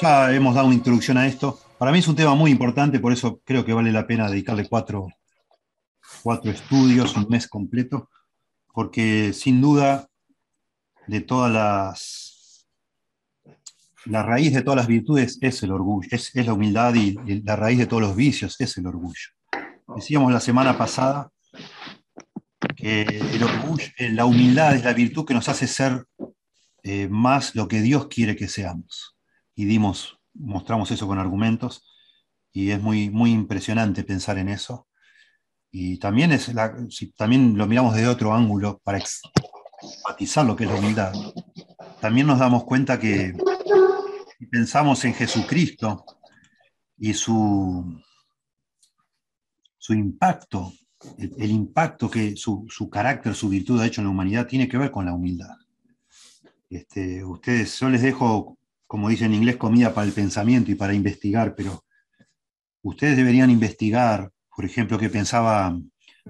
Ya hemos dado una introducción a esto. Para mí es un tema muy importante, por eso creo que vale la pena dedicarle cuatro, cuatro estudios, un mes completo, porque sin duda de todas las... La raíz de todas las virtudes es el orgullo, es, la humildad y, la raíz de todos los vicios es el orgullo. Decíamos la semana pasada que el orgullo, la humildad es la virtud que nos hace ser eh, más lo que Dios quiere que seamos y dimos, mostramos eso con argumentos y es muy, muy impresionante pensar en eso. Y también, es si también lo miramos de otro ángulo para enfatizar lo que es la humildad, también nos damos cuenta que si pensamos en Jesucristo y su, su impacto, el, impacto que su, su, carácter, su virtud ha hecho en la humanidad, tiene que ver con la humildad. Este, ustedes, yo les dejo como dice en inglés, comida para el pensamiento y para investigar, pero ustedes deberían investigar, por ejemplo, qué pensaba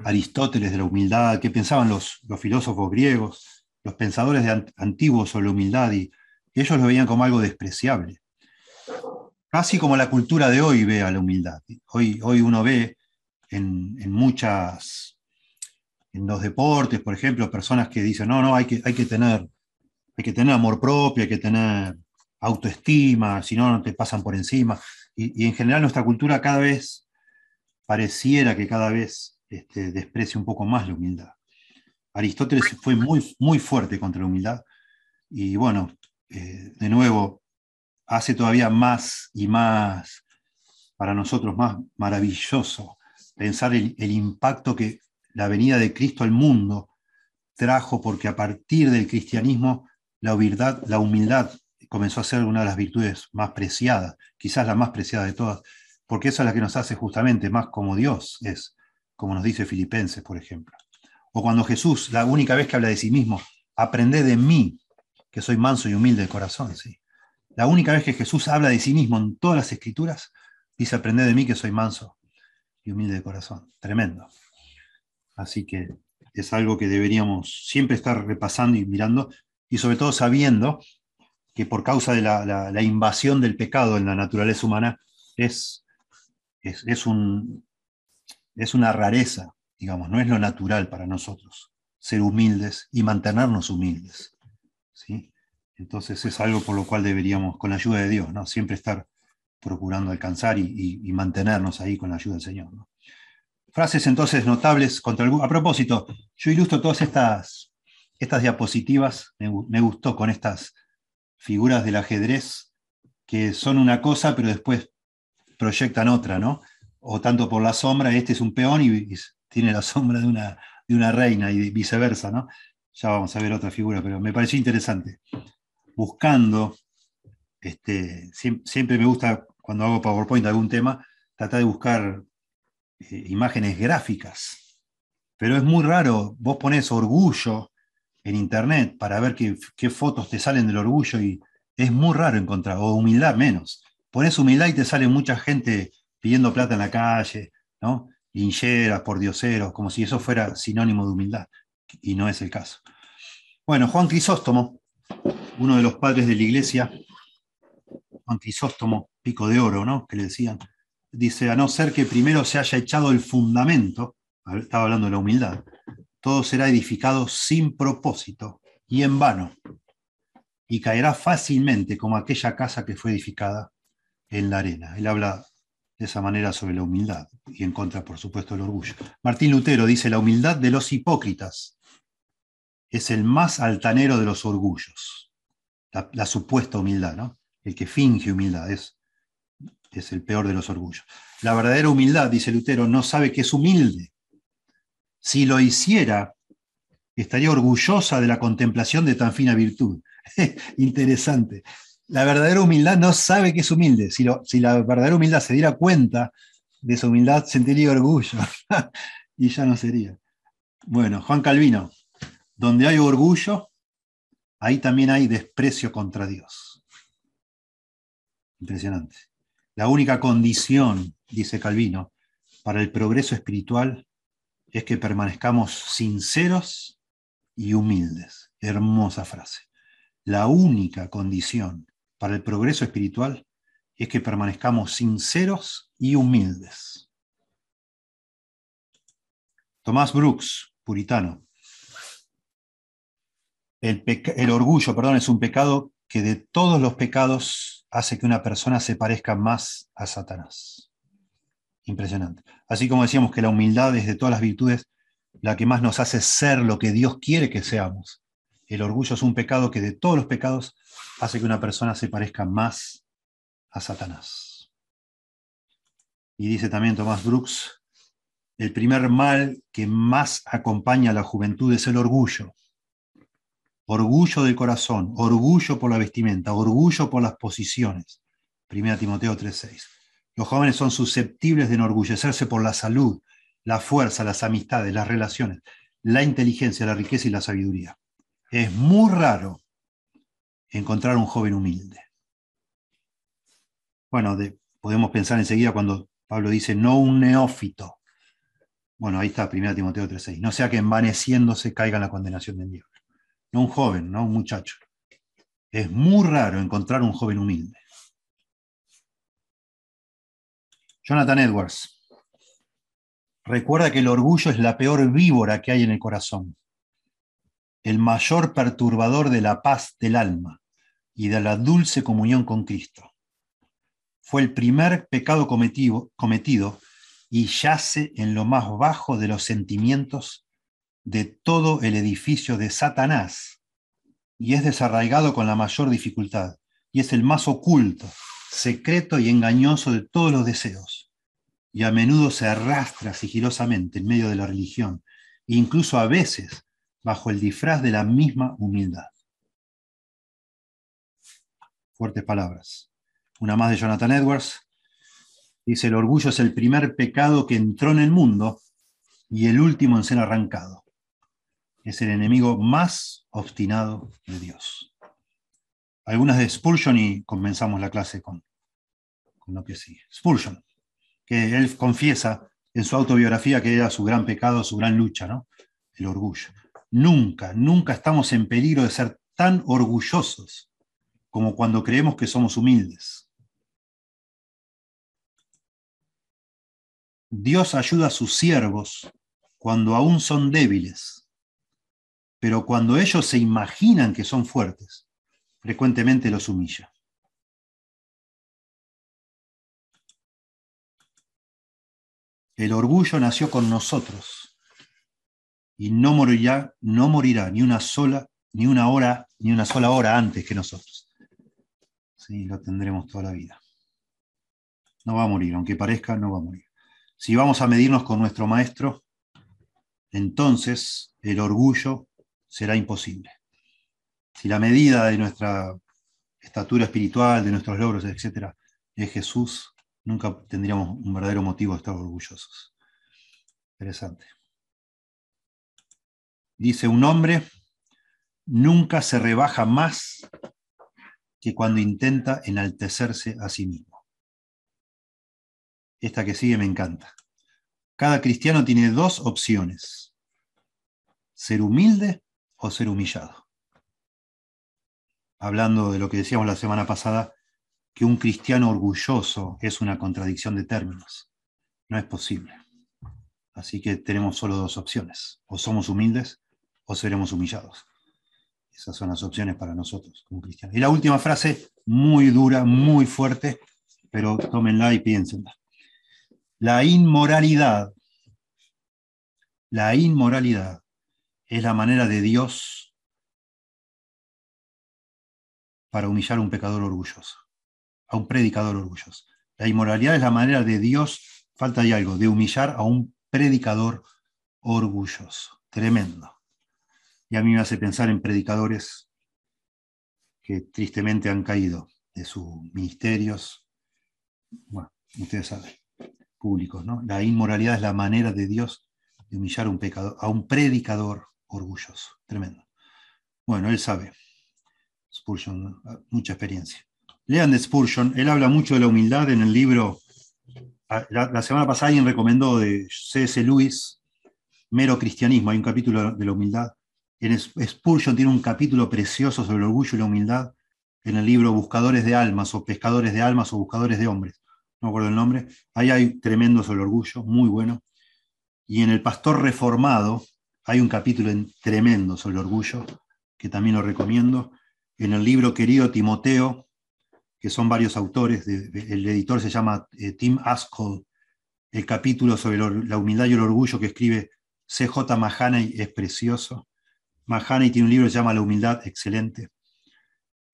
Aristóteles de la humildad, qué pensaban los, filósofos griegos, los pensadores antiguos sobre la humildad, y, ellos lo veían como algo despreciable. Casi como la cultura de hoy ve a la humildad. Hoy, hoy uno ve en, muchas, en los deportes, por ejemplo, personas que dicen, no, no, hay que, hay que, tener, hay que tener amor propio, hay que tener autoestima, si no, no te pasan por encima. Y, en general nuestra cultura cada vez pareciera que cada vez este, un poco más la humildad. Aristóteles fue muy, muy fuerte contra la humildad y bueno, eh, de nuevo, hace todavía más y más para nosotros más maravilloso pensar el impacto que la venida de Cristo al mundo trajo, porque a partir del cristianismo la humildad, comenzó a ser una de las virtudes más preciadas, quizás la más preciada de todas, porque esa es la que nos hace justamente más como Dios es, como nos dice Filipenses, por ejemplo. O cuando Jesús, la única vez que habla de sí mismo, aprende de mí, que soy manso y humilde de corazón. ¿sí? La única vez que Jesús habla de sí mismo en todas las escrituras, dice, aprende de mí que soy manso y humilde de corazón. Tremendo. Así que es algo que deberíamos siempre estar repasando y mirando, y sobre todo sabiendo que por causa de la, invasión del pecado en la naturaleza humana es, es, un, es una rareza, digamos, no es lo natural para nosotros, ser humildes y mantenernos humildes. ¿sí? Entonces es algo por lo cual deberíamos, con la ayuda de Dios, ¿no? siempre estar procurando alcanzar y, mantenernos ahí con la ayuda del Señor. Frases entonces notables contra A propósito, yo ilustro todas estas, estas diapositivas, me gustó con estas figuras del ajedrez que son una cosa, pero después proyectan otra, ¿no? O tanto por la sombra, este es un peón y, tiene la sombra de una, de una reina y viceversa, ¿no? Ya vamos a ver otra figura, pero me pareció interesante. Buscando, este, siempre, me gusta cuando hago PowerPoint algún tema, tratar de buscar eh, imágenes gráficas. Pero es muy raro, vos pones orgullo en internet para ver qué, fotos te salen del orgullo y es muy raro encontrar, o humildad menos. Pones humildad y te sale mucha gente pidiendo plata en la calle, ¿no? Lincheras, por dioseros, como si eso fuera sinónimo de humildad, y no es el caso. Bueno, Juan Crisóstomo, uno de los padres de la iglesia, Juan Crisóstomo, pico de oro, ¿no? Que le decían, dice, a no ser que primero se haya echado el fundamento, estaba hablando de la humildad, todo será edificado sin propósito y en vano, y caerá fácilmente como aquella casa que fue edificada en la arena. Él habla de esa manera sobre la humildad y en contra, por supuesto, del orgullo. Martín Lutero dice, la humildad de los hipócritas es el más altanero de los orgullos, la, supuesta humildad, ¿no? El que finge humildad es, es el peor de los orgullos. La verdadera humildad, dice Lutero, no sabe que es humilde, si lo hiciera, estaría orgullosa de la contemplación de tan fina virtud. Interesante. La verdadera humildad no sabe que es humilde. Si, si la verdadera humildad se diera cuenta de su humildad, sentiría orgullo. y ya no sería. Bueno, Juan Calvino, donde hay orgullo, ahí también hay desprecio contra Dios. Impresionante. La única condición, dice Calvino, para el progreso espiritual es que permanezcamos sinceros y humildes. Hermosa frase. la única condición para el progreso espiritual es que permanezcamos sinceros y humildes. Tomás Brooks, puritano. El, el, orgullo, perdón, es un pecado que de todos los pecados hace que una persona se parezca más a Satanás. Impresionante. Así como decíamos que la humildad es de todas las virtudes la que más nos hace ser lo que Dios quiere que seamos. El orgullo es un pecado que de todos los pecados hace que una persona se parezca más a Satanás. Y dice también Tomás Brooks, el primer mal que más acompaña a la juventud es el orgullo. Orgullo del corazón, orgullo por la vestimenta, orgullo por las posiciones. 1 Timoteo 3:6. Los jóvenes son susceptibles de enorgullecerse por la salud, la fuerza, las amistades, las relaciones, la inteligencia, la riqueza y la sabiduría. Es muy raro encontrar un joven humilde. Bueno, podemos pensar enseguida cuando Pablo dice, no un neófito. Bueno, ahí está, 1 Timoteo 3.6. No sea que envaneciéndose caiga en la condenación del diablo. No un joven, no un muchacho. Es muy raro encontrar un joven humilde. Jonathan Edwards. Recuerda que el orgullo es la peor víbora que hay en el corazón, el mayor perturbador de la paz del alma y de la dulce comunión con Cristo. Fue el primer pecado cometido, cometido y yace en lo más bajo de los sentimientos de todo el edificio de Satanás y es desarraigado con la mayor dificultad y es el más oculto, secreto y engañoso de todos los deseos y a menudo se arrastra sigilosamente en medio de la religión incluso a veces bajo el disfraz de la misma humildad. Fuertes palabras. Una más de Jonathan Edwards. Dice, el orgullo es el primer pecado que entró en el mundo y el último en ser arrancado. Es el enemigo más obstinado de Dios. Algunas de Spurgeon y comenzamos la clase con, lo que sigue. Spurgeon, que él confiesa en su autobiografía que era su gran pecado, su gran lucha, ¿no? El orgullo. Nunca, nunca estamos en peligro de ser tan orgullosos como cuando creemos que somos humildes. Dios ayuda a sus siervos cuando aún son débiles, pero cuando ellos se imaginan que son fuertes, frecuentemente los humilla. El orgullo nació con nosotros y no morirá, no morirá ni una sola, ni una hora, ni una sola hora antes que nosotros. Sí, lo tendremos toda la vida. No va a morir, aunque parezca, no va a morir. Si vamos a medirnos con nuestro maestro, entonces el orgullo será imposible. Si la medida de nuestra estatura espiritual, de nuestros logros, etc., es Jesús, nunca tendríamos un verdadero motivo de estar orgullosos. Interesante. Dice un hombre, nunca se rebaja más que cuando intenta enaltecerse a sí mismo. Esta que sigue me encanta. Cada cristiano tiene dos opciones, ser humilde o ser humillado. Hablando de lo que decíamos la semana pasada, que un cristiano orgulloso es una contradicción de términos. No es posible. Así que tenemos solo dos opciones. O somos humildes o seremos humillados. Esas son las opciones para nosotros como cristianos. Y la última frase, muy dura, muy fuerte, pero tómenla y piénsenla. La inmoralidad, la inmoralidad es la manera de Dios para humillar a un pecador orgulloso, a un predicador orgulloso. La inmoralidad es la manera de Dios, falta algo, de humillar a un predicador orgulloso. Tremendo. Y a mí me hace pensar en predicadores que tristemente han caído de sus ministerios, bueno, ustedes saben, públicos, ¿no? La inmoralidad es la manera de Dios de humillar a un, pecador, a un predicador orgulloso. Tremendo. Bueno, él sabe. Spurgeon, mucha experiencia. Lean de Spurgeon, él habla mucho de la humildad en el libro. La, la semana pasada alguien recomendó de C.S. Lewis, Mero Cristianismo, hay un capítulo de la humildad En Spurgeon tiene un capítulo precioso sobre el orgullo y la humildad en el libro Buscadores de Almas o Pescadores de Almas o Buscadores de Hombres. No me acuerdo el nombre. Ahí hay tremendo sobre el orgullo, muy bueno. Y en El Pastor Reformado hay un capítulo tremendo sobre el orgullo, que también lo recomiendo. En el libro Querido Timoteo, que son varios autores, el editor se llama eh, Tim Askell, el capítulo sobre la humildad y el orgullo que escribe CJ Mahaney es precioso. Mahaney tiene un libro que se llama La humildad, excelente.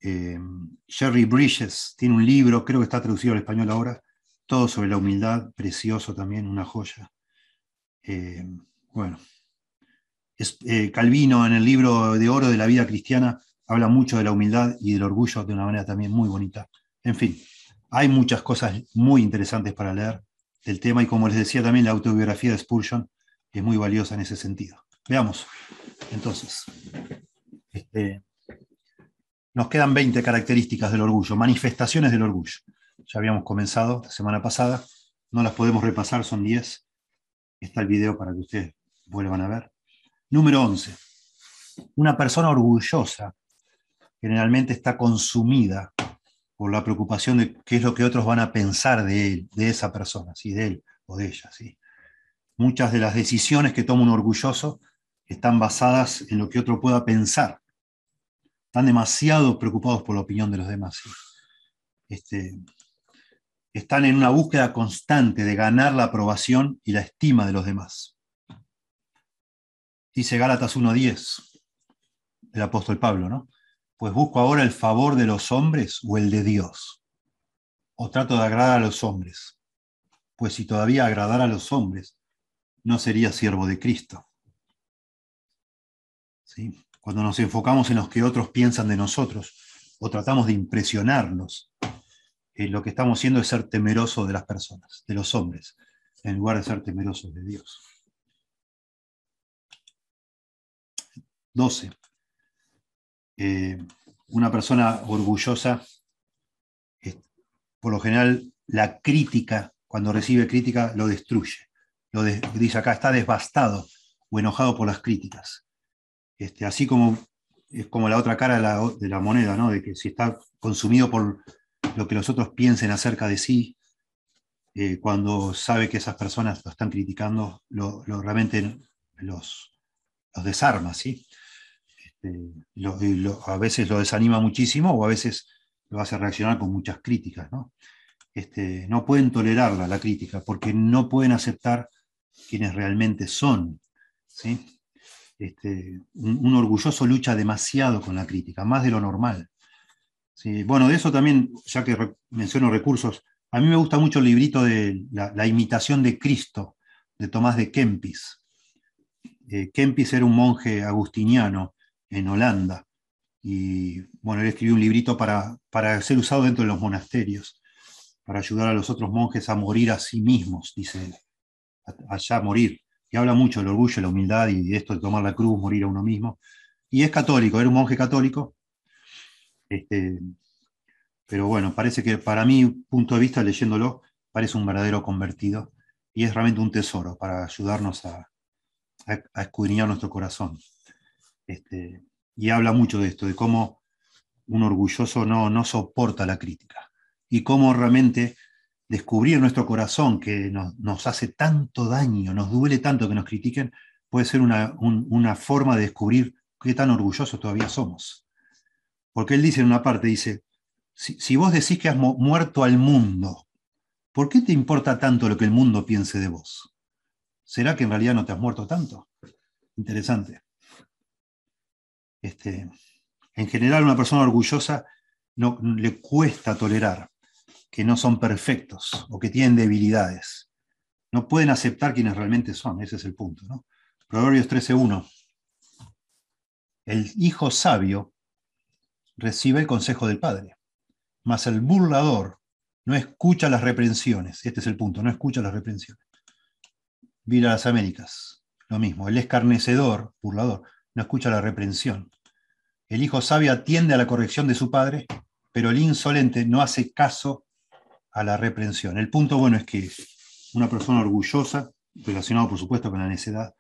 Eh, Jerry Bridges tiene un libro, creo que está traducido al español ahora, todo sobre la humildad, precioso también, una joya. Eh, bueno, eh, Calvino en el libro de oro de la vida cristiana habla mucho de la humildad y del orgullo de una manera también muy bonita. En fin, hay muchas cosas muy interesantes para leer del tema y como les decía también la autobiografía de Spurgeon es muy valiosa en ese sentido. Veamos, entonces, este, nos quedan 20 características del orgullo, manifestaciones del orgullo. Ya habíamos comenzado la semana pasada, no las podemos repasar, son 10. Está el video para que ustedes vuelvan a ver. Número 11. Una persona orgullosa generalmente está consumida por la preocupación de qué es lo que otros van a pensar de él, de esa persona, ¿sí? de él o de ella. ¿sí? Muchas de las decisiones que toma un orgulloso están basadas en lo que otro pueda pensar. Están demasiado preocupados por la opinión de los demás. Este, están en una búsqueda constante de ganar la aprobación y la estima de los demás. Dice Gálatas 1.10, el apóstol Pablo, ¿no? Pues busco ahora el favor de los hombres o el de Dios. O trato de agradar a los hombres. Pues si todavía agradara a los hombres, no sería siervo de Cristo. Cuando nos enfocamos en los que otros piensan de nosotros o tratamos de impresionarlos, eh, lo que estamos haciendo es ser temerosos de las personas, de los hombres, en lugar de ser temerosos de Dios. 12. Eh, una persona orgullosa, por lo general, la crítica, cuando recibe crítica, lo destruye. Lo dice acá, está devastado o enojado por las críticas. Este, así como es como la otra cara de la, moneda, ¿no? de que si está consumido por lo que los otros piensen acerca de sí, eh, cuando sabe que esas personas lo están criticando, lo, realmente los, los desarma, ¿sí? Este, a veces lo desanima muchísimo o a veces lo hace reaccionar con muchas críticas. ¿no? Este, no pueden tolerarla, la crítica, porque no pueden aceptar quienes realmente son. ¿sí? Este, un, orgulloso lucha demasiado con la crítica, más de lo normal. ¿sí? Bueno, de eso también, ya que menciono recursos, a mí me gusta mucho el librito de La, imitación de Cristo, de Tomás de Kempis. Eh, Kempis era un monje agustiniano en Holanda. Y bueno, él escribió un librito para, para ser usado dentro de los monasterios, para ayudar a los otros monjes a morir a sí mismos, dice él, allá morir. Y habla mucho del orgullo, la humildad y esto de tomar la cruz, morir a uno mismo. Y es católico, era un monje católico. Este, pero bueno, parece que para mi punto de vista, leyéndolo, parece un verdadero convertido y es realmente un tesoro para ayudarnos a, a escudriñar nuestro corazón. Este, y habla mucho de esto, de cómo un orgulloso no, no soporta la crítica y cómo realmente descubrir nuestro corazón que nos, hace tanto daño, nos duele tanto que nos critiquen, puede ser una, forma de descubrir qué tan orgullosos todavía somos. Porque él dice en una parte, dice, si, si vos decís que has muerto al mundo, ¿por qué te importa tanto lo que el mundo piense de vos? ¿Será que en realidad no te has muerto tanto? Interesante. Este, en general, una persona orgullosa no, le cuesta tolerar que no son perfectos o que tienen debilidades. No pueden aceptar quienes realmente son, ese es el punto. Proverbios 13.1. El hijo sabio recibe el consejo del padre, mas el burlador no escucha las reprensiones. Este es el punto, no escucha las reprensiones. Mira las Américas, lo mismo. El escarnecedor, burlador, no escucha la reprensión. El hijo sabio atiende a la corrección de su padre, pero el insolente no hace caso a la reprensión. El punto bueno es que una persona orgullosa, relacionado por supuesto con la necedad,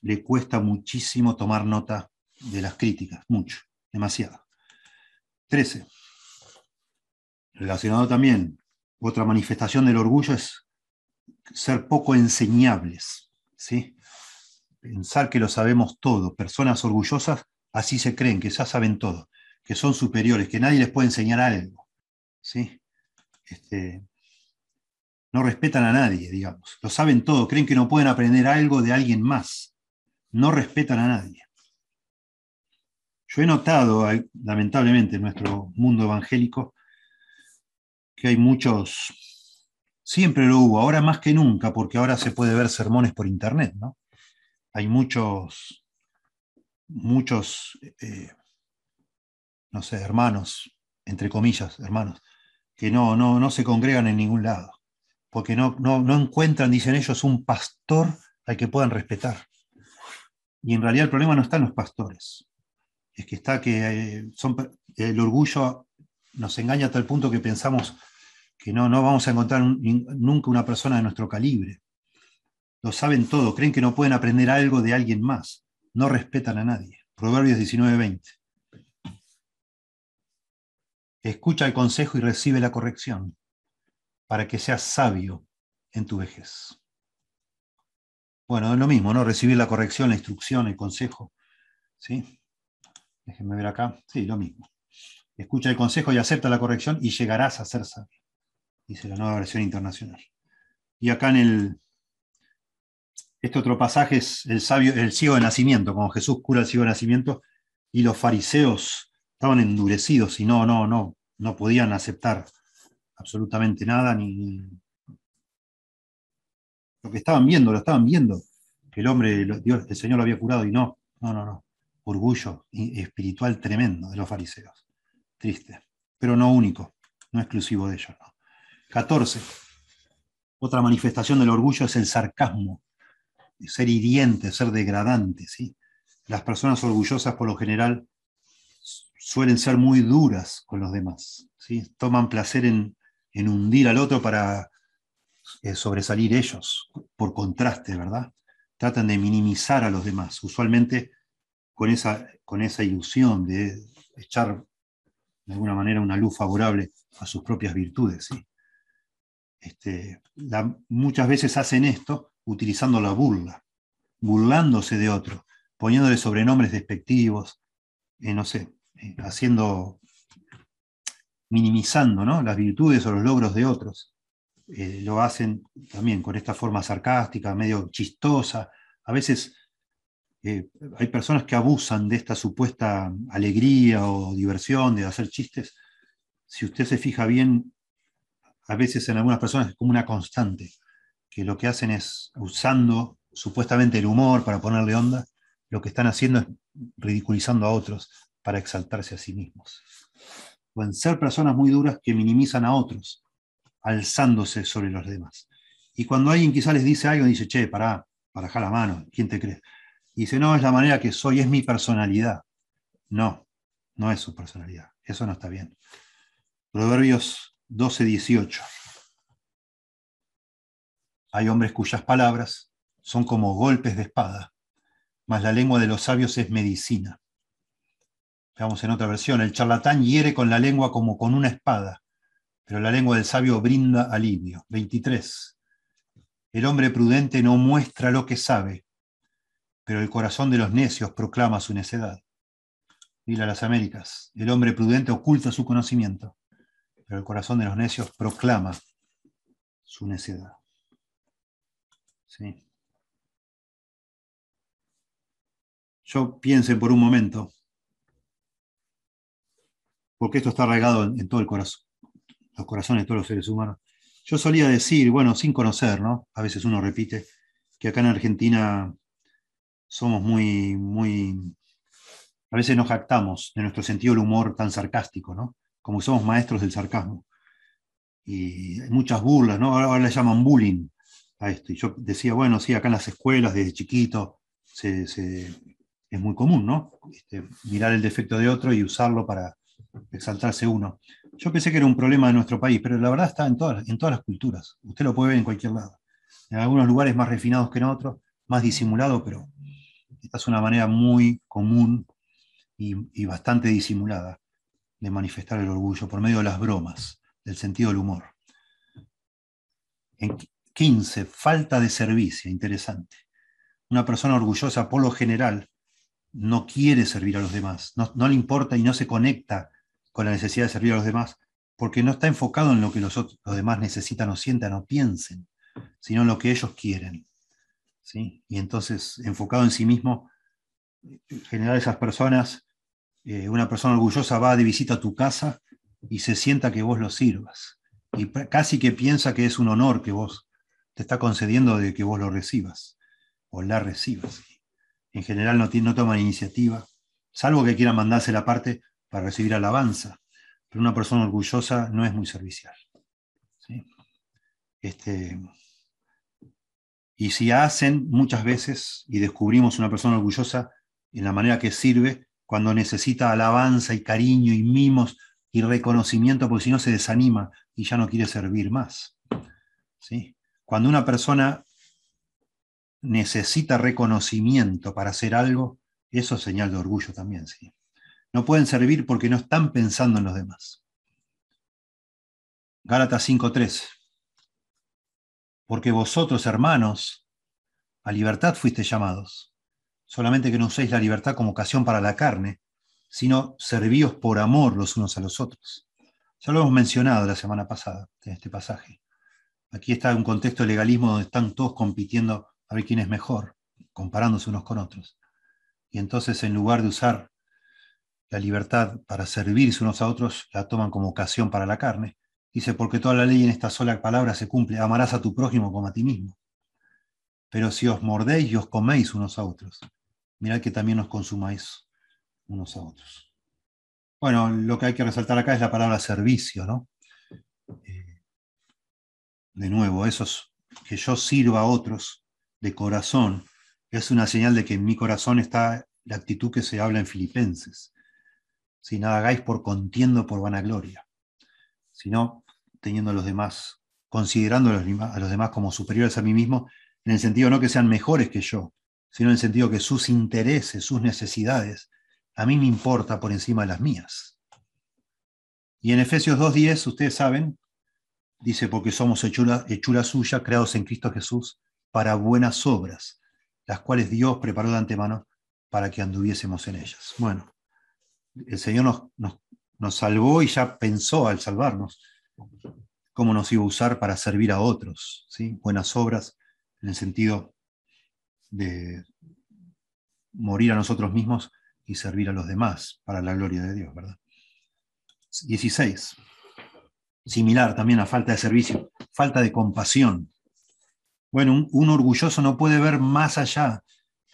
le cuesta muchísimo tomar nota de las críticas, mucho, demasiado. 13. Relacionado también, otra manifestación del orgullo es ser poco enseñables, ¿sí? Pensar que lo sabemos todo. Personas orgullosas así se creen, que ya saben todo, que son superiores, que nadie les puede enseñar algo, ¿sí? Este, no respetan a nadie, digamos. Lo saben todo, creen que no pueden aprender algo de alguien más. No respetan a nadie. Yo he notado, lamentablemente, en nuestro mundo evangélico, que hay muchos, siempre lo hubo, ahora más que nunca, porque ahora se puede ver sermones por internet, ¿no? Hay muchos, muchos, eh, no sé, hermanos, entre comillas, hermanos, que no, no, no se congregan en ningún lado, porque no, no, no encuentran, dicen ellos, un pastor al que puedan respetar. Y en realidad el problema no está en los pastores, es que está que eh, son, el orgullo nos engaña a tal punto que pensamos que no, no vamos a encontrar nunca una persona de nuestro calibre. Lo saben todo, creen que no pueden aprender algo de alguien más, no respetan a nadie. Proverbios 19:20. Escucha el consejo y recibe la corrección, para que seas sabio en tu vejez. Bueno, es lo mismo, ¿no? Recibir la corrección, la instrucción, el consejo. ¿Sí? Déjenme ver acá. Sí, lo mismo. Escucha el consejo y acepta la corrección y llegarás a ser sabio. Dice la nueva versión internacional. Y acá en el. Este otro pasaje es el, sabio, el ciego de nacimiento, como Jesús cura el ciego de nacimiento y los fariseos estaban endurecidos y no, no, no, no podían aceptar absolutamente nada, ni lo que estaban viendo, lo estaban viendo, que el hombre, Dios, el Señor lo había curado y no, no, no, no. Orgullo espiritual tremendo de los fariseos. Triste, pero no único, no exclusivo de ellos. 14. Otra manifestación del orgullo es el sarcasmo, ser hiriente, ser degradante. Las personas orgullosas por lo general suelen ser muy duras con los demás. ¿sí? Toman placer en, hundir al otro para eh, sobresalir ellos, por contraste, ¿verdad? Tratan de minimizar a los demás, usualmente con esa, ilusión de echar de alguna manera una luz favorable a sus propias virtudes. Este, muchas veces hacen esto utilizando la burla, burlándose de otro, poniéndole sobrenombres despectivos, eh, no sé, eh, haciendo, minimizando las virtudes o los logros de otros. Eh, lo hacen también con esta forma sarcástica, medio chistosa. A veces hay personas que abusan de esta supuesta alegría o diversión de hacer chistes. Si usted se fija bien, a veces en algunas personas es como una constante, que lo que hacen es usando supuestamente el humor para ponerle onda, lo que están haciendo es ridiculizando a otros para exaltarse a sí mismos. Pueden ser personas muy duras que minimizan a otros, alzándose sobre los demás. Y cuando alguien quizá les dice algo, dice, che, pará, para la mano, ¿quién te cree? Y dice, no, es la manera que soy, es mi personalidad. No, no es su personalidad. Eso no está bien. Proverbios 12, 18. Hay hombres cuyas palabras son como golpes de espada, mas la lengua de los sabios es medicina. Veamos en otra versión, el charlatán hiere con la lengua como con una espada, pero la lengua del sabio brinda alivio. 23. El hombre prudente no muestra lo que sabe, pero el corazón de los necios proclama su necedad. Dile a las Américas, el hombre prudente oculta su conocimiento, pero el corazón de los necios proclama su necedad. Sí. Yo piense por un momento porque esto está arraigado en, todo el corazón, los corazones de todos los seres humanos. Yo solía decir, bueno, sin conocer, ¿no? A veces uno repite, que acá en Argentina somos muy, muy, a veces nos jactamos de nuestro sentido del humor tan sarcástico, ¿no? Como somos maestros del sarcasmo. Y hay muchas burlas, ¿no? Ahora, le llaman bullying a esto. Y yo decía, bueno, sí, acá en las escuelas, desde chiquito, es muy común, ¿no? Este, mirar el defecto de otro y usarlo para, exaltarse uno. Yo pensé que era un problema de nuestro país, pero la verdad está en todas, las culturas. Usted lo puede ver en cualquier lado. En algunos lugares más refinados que en otros, más disimulado, pero esta es una manera muy común y, bastante disimulada de manifestar el orgullo por medio de las bromas, del sentido del humor. En 15, falta de servicio, interesante. Una persona orgullosa, por lo general, no quiere servir a los demás, no, le importa y no se conecta con la necesidad de servir a los demás, porque no está enfocado en lo que los, demás necesitan o sientan o piensen, sino en lo que ellos quieren. ¿sí? Y entonces, enfocado en sí mismo, en general esas personas, eh, una persona orgullosa va de visita a tu casa y se sienta que vos lo sirvas. Y casi que piensa que es un honor que vos te está concediendo de que vos lo recibas o la recibas. En general no, toman iniciativa, salvo que quieran mandarse la parte para recibir alabanza. Pero una persona orgullosa no es muy servicial. Este, y si hacen muchas veces, y descubrimos una persona orgullosa en la manera que sirve, cuando necesita alabanza y cariño y mimos y reconocimiento, porque si no se desanima y ya no quiere servir más. ¿sí? Cuando una persona necesita reconocimiento para hacer algo, eso es señal de orgullo también. ¿sí? No pueden servir porque no están pensando en los demás. Gálatas 5.3. Porque vosotros, hermanos, a libertad fuiste llamados, solamente que no uséis la libertad como ocasión para la carne, sino servíos por amor los unos a los otros. Ya lo hemos mencionado la semana pasada en este pasaje. Aquí está un contexto de legalismo donde están todos compitiendo a ver quién es mejor, comparándose unos con otros. Y entonces en lugar de usar la libertad para servirse unos a otros, la toman como ocasión para la carne. Dice, porque toda la ley en esta sola palabra se cumple, amarás a tu prójimo como a ti mismo. Pero si os mordéis y os coméis unos a otros, mirad que también os consumáis unos a otros. Bueno, lo que hay que resaltar acá es la palabra servicio, ¿no? Eh, de nuevo, eso es que yo sirva a otros de corazón, es una señal de que en mi corazón está la actitud que se habla en Filipenses. Si nada hagáis por contiendo por vanagloria, sino teniendo a los demás, considerando a los demás como superiores a mí mismo, en el sentido no que sean mejores que yo, sino en el sentido que sus intereses, sus necesidades, a mí me importa por encima de las mías. Y en Efesios 2.10, ustedes saben, dice, porque somos hechura, hechura suya, creados en Cristo Jesús, para buenas obras, las cuales Dios preparó de antemano para que anduviésemos en ellas. Bueno, el Señor nos, nos, salvó y ya pensó al salvarnos cómo nos iba a usar para servir a otros, ¿sí? buenas obras en el sentido de morir a nosotros mismos y servir a los demás para la gloria de Dios, ¿verdad? 16. Similar también a falta de servicio, falta de compasión. Bueno, un, orgulloso no puede ver más allá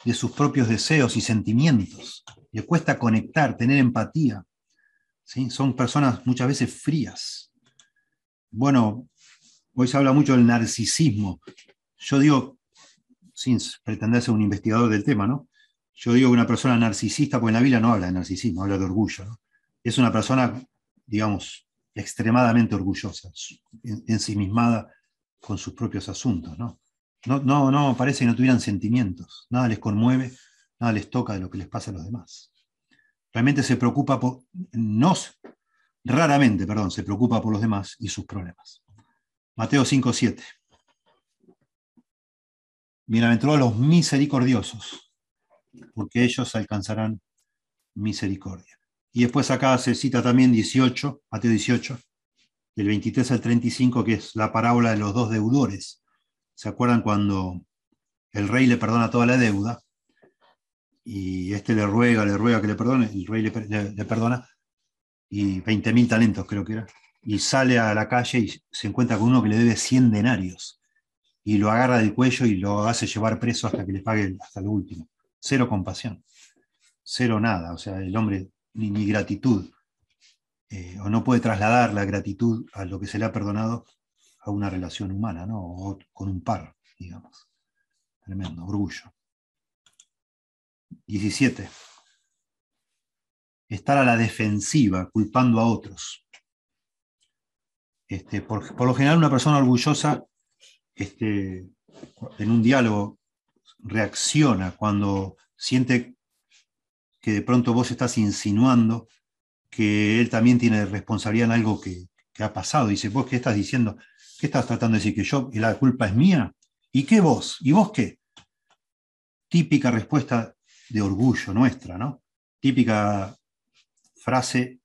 de sus propios deseos y sentimientos. Le cuesta conectar, tener empatía. ¿sí? Son personas muchas veces frías. Bueno, hoy se habla mucho del narcisismo. Yo digo, sin pretender ser un investigador del tema, ¿no? Yo digo que una persona narcisista, porque en la Biblia no habla de narcisismo, habla de orgullo. Es una persona, digamos, extremadamente orgullosa, ensimismada con sus propios asuntos, ¿no? No, no, no, parece que no tuvieran sentimientos, nada les conmueve, nada les toca de lo que les pasa a los demás. Realmente se preocupa por, nos, raramente, perdón, se preocupa por los demás y sus problemas. Mateo 5, 7. Bienaventurados los misericordiosos, porque ellos alcanzarán misericordia. Y después acá se cita también 18, Mateo 18, del 23 al 35, que es la parábola de los dos deudores ¿Se acuerdan cuando el rey le perdona toda la deuda? Y este le ruega, le ruega que le perdone, el rey le, perdona, y 20.000 talentos creo que era. Y sale a la calle y se encuentra con uno que le debe 100 denarios. Y lo agarra del cuello y lo hace llevar preso hasta que le pague hasta lo último. Cero compasión. Cero nada. O sea, el hombre ni, gratitud. Eh, o no puede trasladar la gratitud a lo que se le ha perdonado a una relación humana, ¿no? O con un par, digamos. Tremendo, orgullo. 17. Estar a la defensiva, culpando a otros. Este, por, lo general, una persona orgullosa este, en un diálogo reacciona cuando siente que de pronto vos estás insinuando que él también tiene responsabilidad en algo que, que ha pasado. Dice, vos qué estás diciendo, qué estás tratando de decir que yo, la culpa es mía. ¿Y qué vos? ¿Y vos qué? Típica respuesta de orgullo nuestra, ¿no? Típica frase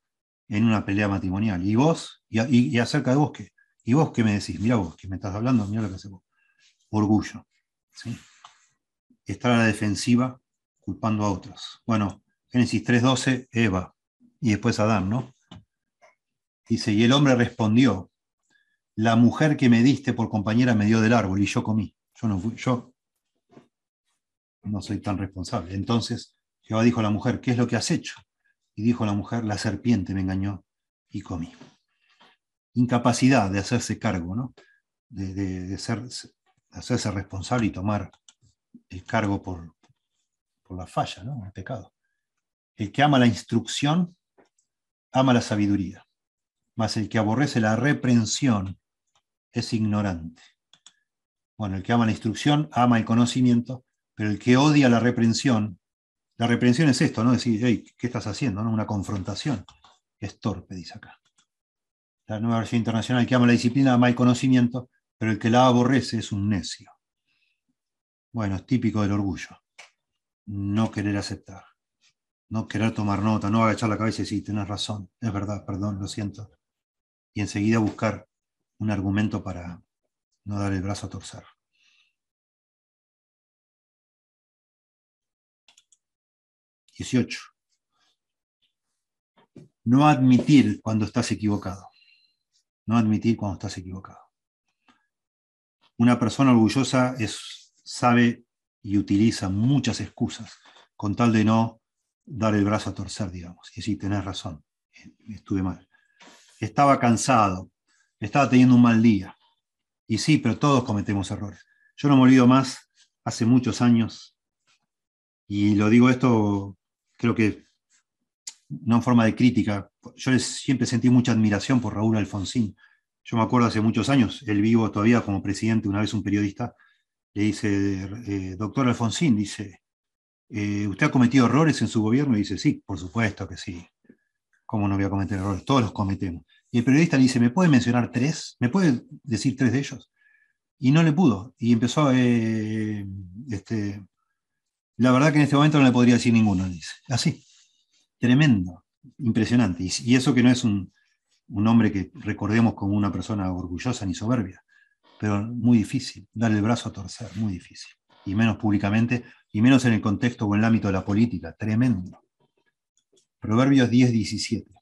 en una pelea matrimonial. ¿Y vos? ¿Y, acerca de vos qué? ¿Y vos qué me decís? Mira vos, que me estás hablando, mira lo que hace vos. Orgullo. ¿sí? Estar a la defensiva culpando a otros. Bueno, Génesis 3.12, Eva, y después Adán, ¿no? Dice, y el hombre respondió, la mujer que me diste por compañera me dio del árbol y yo comí. Yo no, fui, yo no soy tan responsable. Entonces Jehová dijo a la mujer, ¿qué es lo que has hecho? Y dijo la mujer, la serpiente me engañó y comí. Incapacidad de hacerse cargo, ¿no? de, hacerse responsable y tomar el cargo por, por la falla, ¿no? el pecado. El que ama la instrucción, ama la sabiduría, mas el que aborrece la reprensión es ignorante. Bueno, el que ama la instrucción, ama el conocimiento, pero el que odia la reprensión, la reprensión es esto, ¿no? Decir, hey, ¿qué estás haciendo? ¿no? Una confrontación. Es torpe, dice acá. La nueva versión internacional, el que ama la disciplina, ama el conocimiento, pero el que la aborrece es un necio. Bueno, es típico del orgullo. No querer aceptar. No querer tomar nota, no agachar la cabeza y decir, tenés razón, es verdad, perdón, lo siento. Y enseguida buscar un argumento para no dar el brazo a torcer. $18. No admitir cuando estás equivocado. No admitir cuando estás equivocado. Una persona orgullosa es, sabe y utiliza muchas excusas con tal de no dar el brazo a torcer, digamos. Y decir, tenés razón, estuve mal. Estaba cansado, estaba teniendo un mal día. Y sí, pero todos cometemos errores. Yo no me olvido más, hace muchos años, y lo digo esto, creo que no en forma de crítica, yo siempre sentí mucha admiración por Raúl Alfonsín. Yo me acuerdo hace muchos años, él vivo todavía como presidente, una vez un periodista le dice, eh, doctor Alfonsín, dice, eh, ¿usted ha cometido errores en su gobierno? Y dice, sí, por supuesto que sí. ¿Cómo no voy a cometer errores? Todos los cometemos. Y el periodista le dice, ¿me puede mencionar tres? ¿Me puede decir tres de ellos? Y no le pudo. Y empezó, eh, este, la verdad que en este momento no le podría decir ninguno, dice. Así. Tremendo, impresionante. Y, eso que no es un, un hombre que recordemos como una persona orgullosa ni soberbia, pero muy difícil, dar el brazo a torcer, muy difícil. Y menos públicamente, y menos en el contexto o en el ámbito de la política, tremendo. Proverbios 10, 17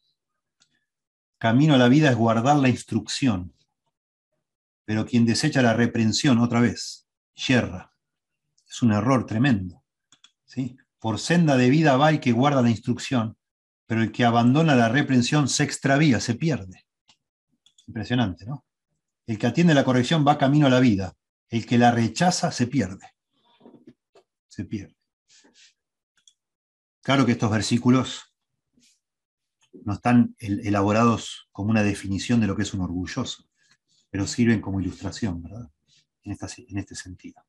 camino a la vida es guardar la instrucción, pero quien desecha la reprensión otra vez, yerra. Es un error tremendo. ¿sí? Por senda de vida va el que guarda la instrucción, pero el que abandona la reprensión se extravía, se pierde. Impresionante, ¿no? El que atiende la corrección va camino a la vida, el que la rechaza se pierde. Se pierde. Claro que estos versículos no están elaborados como una definición de lo que es un orgulloso, pero sirven como ilustración, ¿verdad? En, este sentido.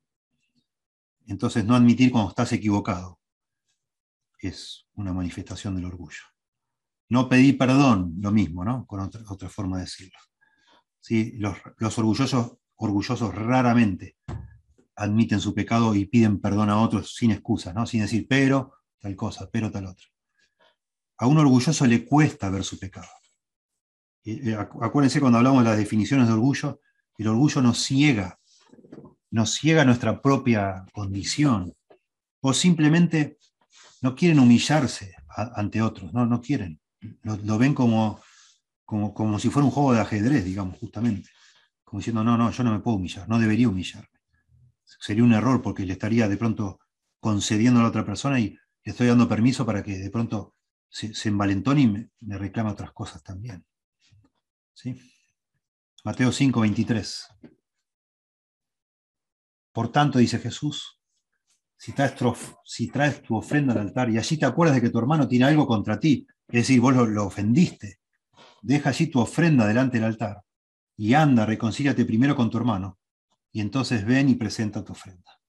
Entonces, no admitir cuando estás equivocado es una manifestación del orgullo. No pedir perdón, lo mismo, ¿no? Con otra, forma de decirlo. ¿Sí? Los, los orgullosos, orgullosos raramente admiten su pecado y piden perdón a otros sin excusas, ¿no? Sin decir, pero tal cosa, pero tal otra a un orgulloso le cuesta ver su pecado. Acuérdense cuando hablamos de las definiciones de orgullo, el orgullo nos ciega, nos ciega nuestra propia condición, o simplemente no quieren humillarse ante otros, no, no quieren, lo, ven como, como, como, si fuera un juego de ajedrez, digamos, justamente, como diciendo, no, no, yo no me puedo humillar, no debería humillarme. Sería un error porque le estaría de pronto concediendo a la otra persona y le estoy dando permiso para que de pronto se, envalentona y me, reclama otras cosas también. ¿Sí? Mateo 5, 23. Por tanto, dice Jesús, si traes, tu ofrenda al altar y allí te acuerdas de que tu hermano tiene algo contra ti, es decir, vos lo, ofendiste, deja allí tu ofrenda delante del altar y anda, reconcíliate primero con tu hermano y entonces ven y presenta tu ofrenda.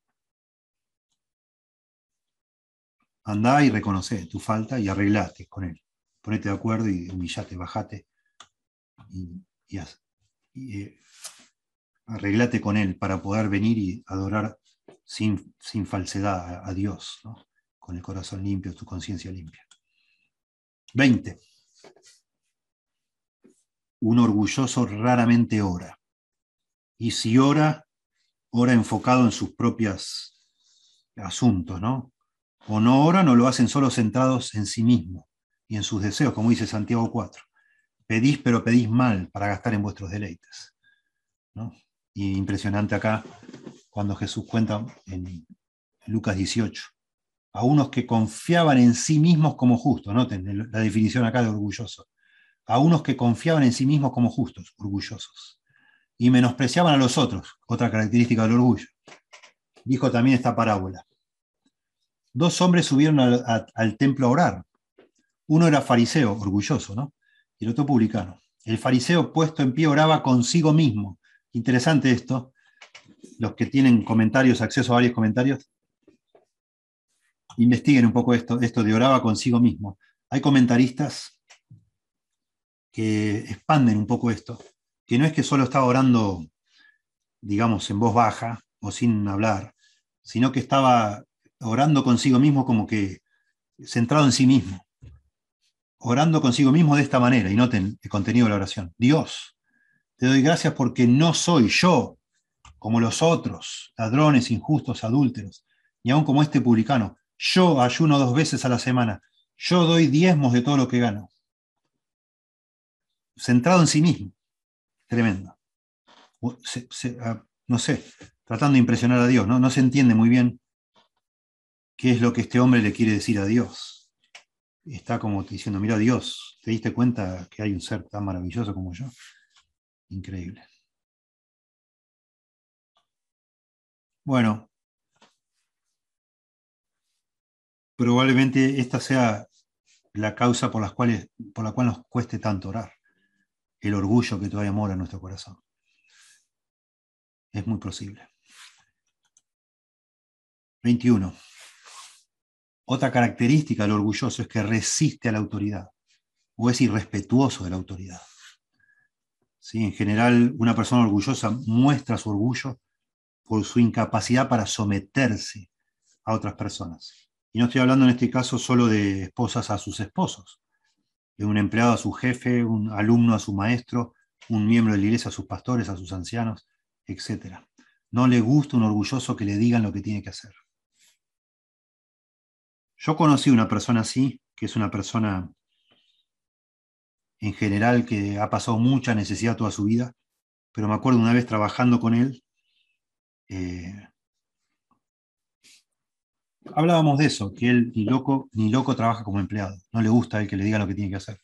Andá y reconoce tu falta y arreglate con él. Ponete de acuerdo y humillate, bajate y, y, eh, arreglate con él para poder venir y adorar sin, sin falsedad a, Dios, con el corazón limpio, tu conciencia limpia. 20. Un orgulloso raramente ora. Y si ora, ora enfocado en sus propios asuntos, ¿no? o no oran o lo hacen solo centrados en sí mismo y en sus deseos, como dice Santiago 4. Pedís, pero pedís mal para gastar en vuestros deleites. Y impresionante acá cuando Jesús cuenta en Lucas 18, a unos que confiaban en sí mismos como justos, noten la definición acá de orgulloso, a unos que confiaban en sí mismos como justos, orgullosos, y menospreciaban a los otros, otra característica del orgullo. Dijo también esta parábola dos hombres subieron al, templo a orar. Uno era fariseo, orgulloso, ¿no? Y el otro publicano. El fariseo puesto en pie oraba consigo mismo. Interesante esto. Los que tienen comentarios, acceso a varios comentarios, investiguen un poco esto, esto de oraba consigo mismo. Hay comentaristas que expanden un poco esto, que no es que solo estaba orando, digamos, en voz baja o sin hablar, sino que estaba orando consigo mismo como que centrado en sí mismo. Orando consigo mismo de esta manera, y noten el contenido de la oración. Dios, te doy gracias porque no soy yo como los otros, ladrones, injustos, adúlteros, ni aun como este publicano. Yo ayuno dos veces a la semana. Yo doy diezmos de todo lo que gano. Centrado en sí mismo. Tremendo. Ah, no sé, tratando de impresionar a Dios, ¿no? No se entiende muy bien qué es lo que este hombre le quiere decir a Dios. Está como diciendo, mira Dios, ¿te diste cuenta que hay un ser tan maravilloso como yo? Increíble. Bueno, probablemente esta sea la causa por, las cuales, por la cual nos cueste tanto orar, el orgullo que todavía mora en nuestro corazón. Es muy posible. 21. Otra característica del orgulloso es que resiste a la autoridad o es irrespetuoso de la autoridad. ¿Sí? En general, una persona orgullosa muestra su orgullo por su incapacidad para someterse a otras personas. Y no estoy hablando en este caso solo de esposas a sus esposos, de un empleado a su jefe, un alumno a su maestro, un miembro de la iglesia a sus pastores, a sus ancianos, etc. No le gusta un orgulloso que le digan lo que tiene que hacer. Yo conocí una persona así, que es una persona en general que ha pasado mucha necesidad toda su vida, pero me acuerdo una vez trabajando con él, eh, hablábamos de eso, que él ni loco, ni loco trabaja como empleado, no le gusta él que le diga lo que tiene que hacer.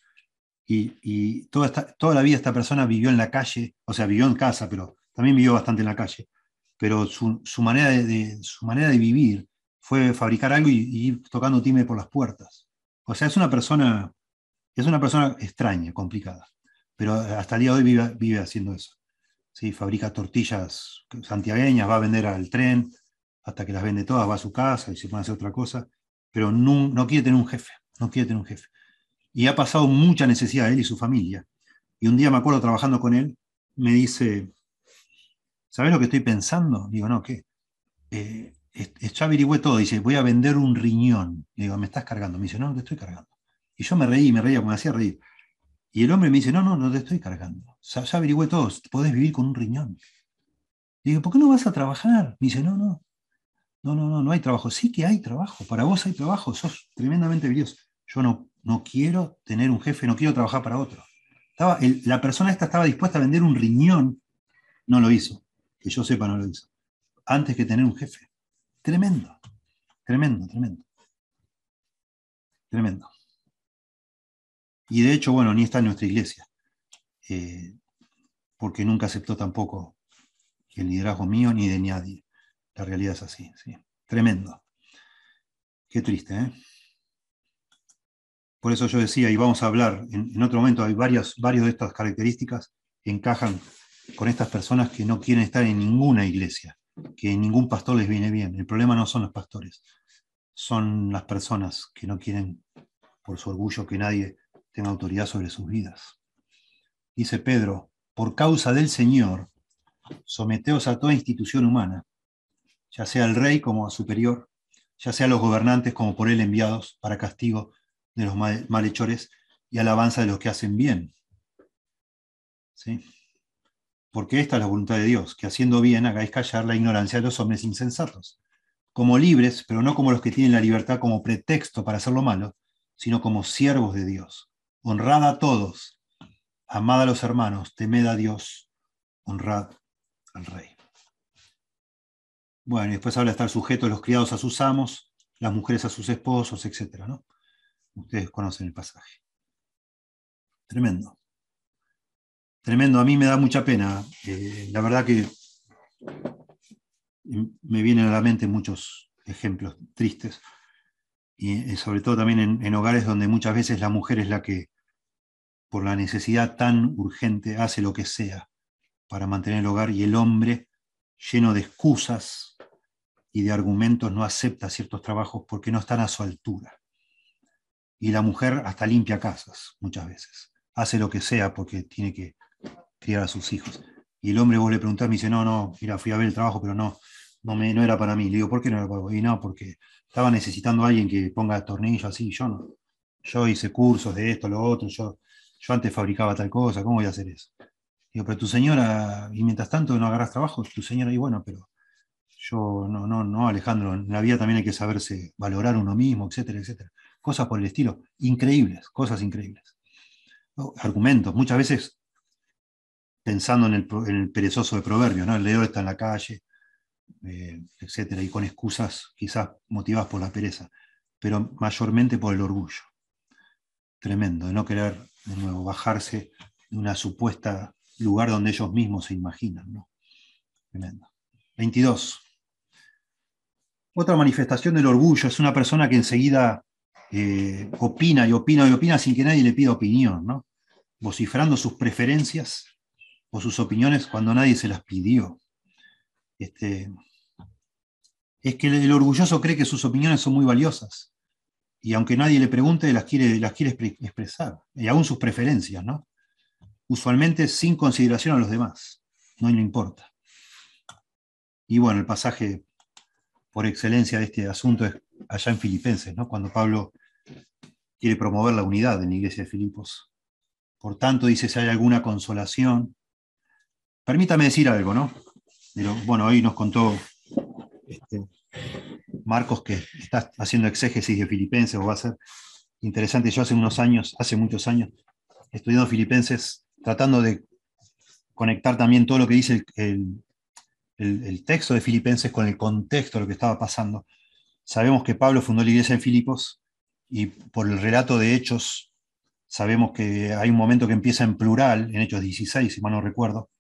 Y, toda, toda la vida esta persona vivió en la calle, o sea, vivió en casa, pero también vivió bastante en la calle. Pero su, manera, de, su manera de vivir fue fabricar algo y, ir tocando timbre por las puertas. O sea, es una persona, es una persona extraña, complicada, pero hasta el día de hoy vive, haciendo eso. ¿sí? Fabrica tortillas santiagueñas, va a vender al tren, hasta que las vende todas, va a su casa y se pone a hacer otra cosa, pero no, no quiere tener un jefe, no quiere tener un jefe. Y ha pasado mucha necesidad él y su familia. Y un día me acuerdo trabajando con él, me dice, ¿sabes lo que estoy pensando? Digo, no, ¿qué? Eh, averigüé todo, dice, voy a vender un riñón. Le digo, ¿me estás cargando? Me dice, no, no te estoy cargando. Y yo me reí, me reía, me hacía reír. Y el hombre me dice, no, no, no te estoy cargando. Ya, ya averigüé todo, podés vivir con un riñón. Digo, ¿por qué no vas a trabajar? Me dice, no, no, no, no, no, no hay trabajo. Sí que hay trabajo, para vos hay trabajo, sos tremendamente valioso. Yo no, no quiero tener un jefe, no quiero trabajar para otro. Estaba, la persona esta estaba dispuesta a vender un riñón, no lo hizo, que yo sepa no lo hizo, antes que tener un jefe. Tremendo, tremendo, tremendo. Tremendo. Y de hecho, bueno, ni está en nuestra iglesia, eh, porque nunca aceptó tampoco el liderazgo mío ni de nadie. La realidad es así, sí. Tremendo. Qué triste, ¿eh? Por eso yo decía, y vamos a hablar en, otro momento, hay varias, varias de estas características que encajan con estas personas que no quieren estar en ninguna iglesia que ningún pastor les viene bien. El problema no son los pastores. son las personas que no quieren, por su orgullo, que nadie tenga autoridad sobre sus vidas. Dice Pedro, por causa del Señor, someteos a toda institución humana, ya sea el rey como a superior, ya sea los gobernantes como por él enviados para castigo de los malhechores y alabanza de los que hacen bien. ¿Sí? Porque esta es la voluntad de Dios, que haciendo bien hagáis callar la ignorancia de los hombres insensatos, como libres, pero no como los que tienen la libertad como pretexto para hacer lo malo, sino como siervos de Dios. Honrad a todos, amad a los hermanos, temed a Dios, honrad al rey. Bueno, y después habla de estar sujetos los criados a sus amos, las mujeres a sus esposos, etc. ¿no? Ustedes conocen el pasaje. Tremendo. Tremendo, a mí me da mucha pena. Eh, la verdad que me vienen a la mente muchos ejemplos tristes, y, sobre todo también en, hogares donde muchas veces la mujer es la que, por la necesidad tan urgente, hace lo que sea para mantener el hogar y el hombre, lleno de excusas y de argumentos, no acepta ciertos trabajos porque no están a su altura. Y la mujer hasta limpia casas muchas veces, hace lo que sea porque tiene que criar a sus hijos. Y el hombre vos le preguntás, me dice, no, no, mira, fui a ver el trabajo, pero no, no, me, no era para mí. Le digo, ¿por qué no era para vos? Y no, porque estaba necesitando a alguien que ponga tornillos así, yo no. Yo hice cursos de esto, lo otro, yo, yo antes fabricaba tal cosa, ¿cómo voy a hacer eso? Digo, pero tu señora, y mientras tanto no agarras trabajo, tu señora, y bueno, pero yo, no, no, no, Alejandro, en la vida también hay que saberse valorar uno mismo, etcétera, etcétera. Cosas por el estilo, increíbles, cosas increíbles. Argumentos, muchas veces pensando en el, perezoso de proverbio, ¿no? El león está en la calle, eh, etcétera, y con excusas quizás motivadas por la pereza, pero mayormente por el orgullo. Tremendo, de no querer de nuevo bajarse de una supuesta lugar donde ellos mismos se imaginan. ¿no? Tremendo. 22. Otra manifestación del orgullo es una persona que enseguida eh, opina y opina y opina sin que nadie le pida opinión, ¿no? vociferando sus preferencias o sus opiniones cuando nadie se las pidió. Este, es que el orgulloso cree que sus opiniones son muy valiosas y aunque nadie le pregunte, las quiere, las quiere expresar, y aún sus preferencias, ¿no? Usualmente sin consideración a los demás, no le importa. Y bueno, el pasaje por excelencia de este asunto es allá en Filipenses, ¿no? Cuando Pablo quiere promover la unidad en la iglesia de Filipos. Por tanto, dice, si hay alguna consolación, permítame decir algo, ¿no? Bueno, hoy nos contó este, Marcos que está haciendo exégesis de Filipenses, o va a ser interesante. Yo hace unos años, hace muchos años, estudiando Filipenses, tratando de conectar también todo lo que dice el, texto de Filipenses con el contexto de lo que estaba pasando. Sabemos que Pablo fundó la iglesia en Filipos y por el relato de Hechos sabemos que hay un momento que empieza en plural, en Hechos 16, si mal no recuerdo,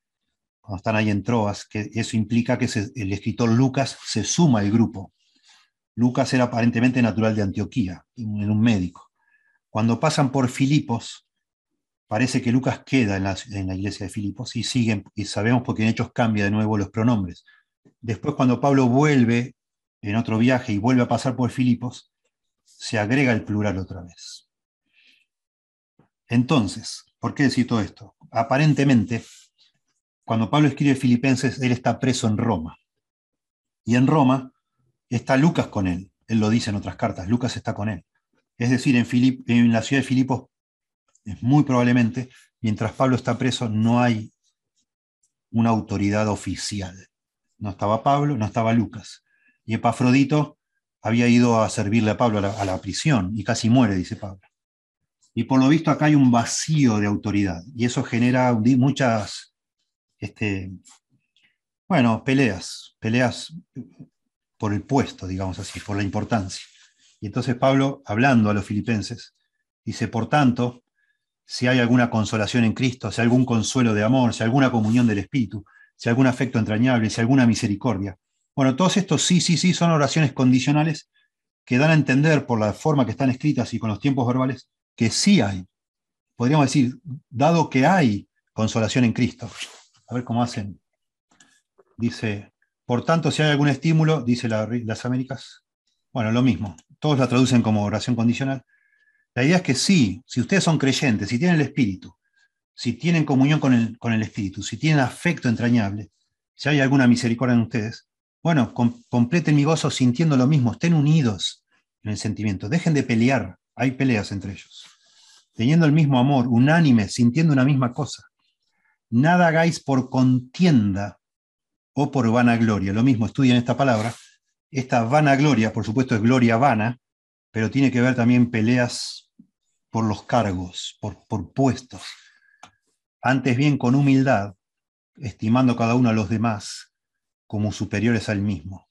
cuando están ahí en Troas, que eso implica que el escritor Lucas se suma al grupo. Lucas era aparentemente natural de Antioquía, en un médico. Cuando pasan por Filipos, parece que Lucas queda en la, iglesia de Filipos y siguen, y sabemos porque en Hechos cambia de nuevo los pronombres. Después, cuando Pablo vuelve en otro viaje y vuelve a pasar por Filipos, se agrega el plural otra vez. Entonces, ¿por qué decir todo esto? Aparentemente, cuando Pablo escribe Filipenses, él está preso en Roma. Y en Roma está Lucas con él. Él lo dice en otras cartas, Lucas está con él. Es decir, en, en la ciudad de Filipos, muy probablemente, mientras Pablo está preso, no hay una autoridad oficial. No estaba Pablo, no estaba Lucas. Y Epafrodito había ido a servirle a Pablo a la, a la prisión y casi muere, dice Pablo. Y por lo visto acá hay un vacío de autoridad y eso genera muchas este, bueno, peleas, peleas por el puesto, digamos así, por la importancia. Y entonces Pablo, hablando a los filipenses, dice, por tanto, si hay alguna consolación en Cristo, si hay algún consuelo de amor, si hay alguna comunión del Espíritu, si hay algún afecto entrañable, si hay alguna misericordia. Bueno, todos estos sí, sí, sí son oraciones condicionales que dan a entender por la forma que están escritas y con los tiempos verbales que sí hay. Podríamos decir, dado que hay consolación en Cristo, a ver cómo hacen. Dice, por tanto, si hay algún estímulo, dice las Américas, Bueno, lo mismo. Todos la traducen como oración condicional. La idea es que sí, si ustedes son creyentes, si tienen el Espíritu, si tienen comunión con el, con el Espíritu, si tienen afecto entrañable, si hay alguna misericordia en ustedes, bueno, completen mi gozo sintiendo lo mismo, estén unidos en el sentimiento, dejen de pelear, hay peleas entre ellos, teniendo el mismo amor, unánime, sintiendo una misma cosa. Nada hagáis por contienda o por vanagloria, lo mismo, estudien esta palabra, esta vanagloria, por supuesto, es gloria vana, pero tiene que ver también peleas por los cargos, por, por puestos. Antes bien con humildad, estimando cada uno a los demás como superiores al mismo,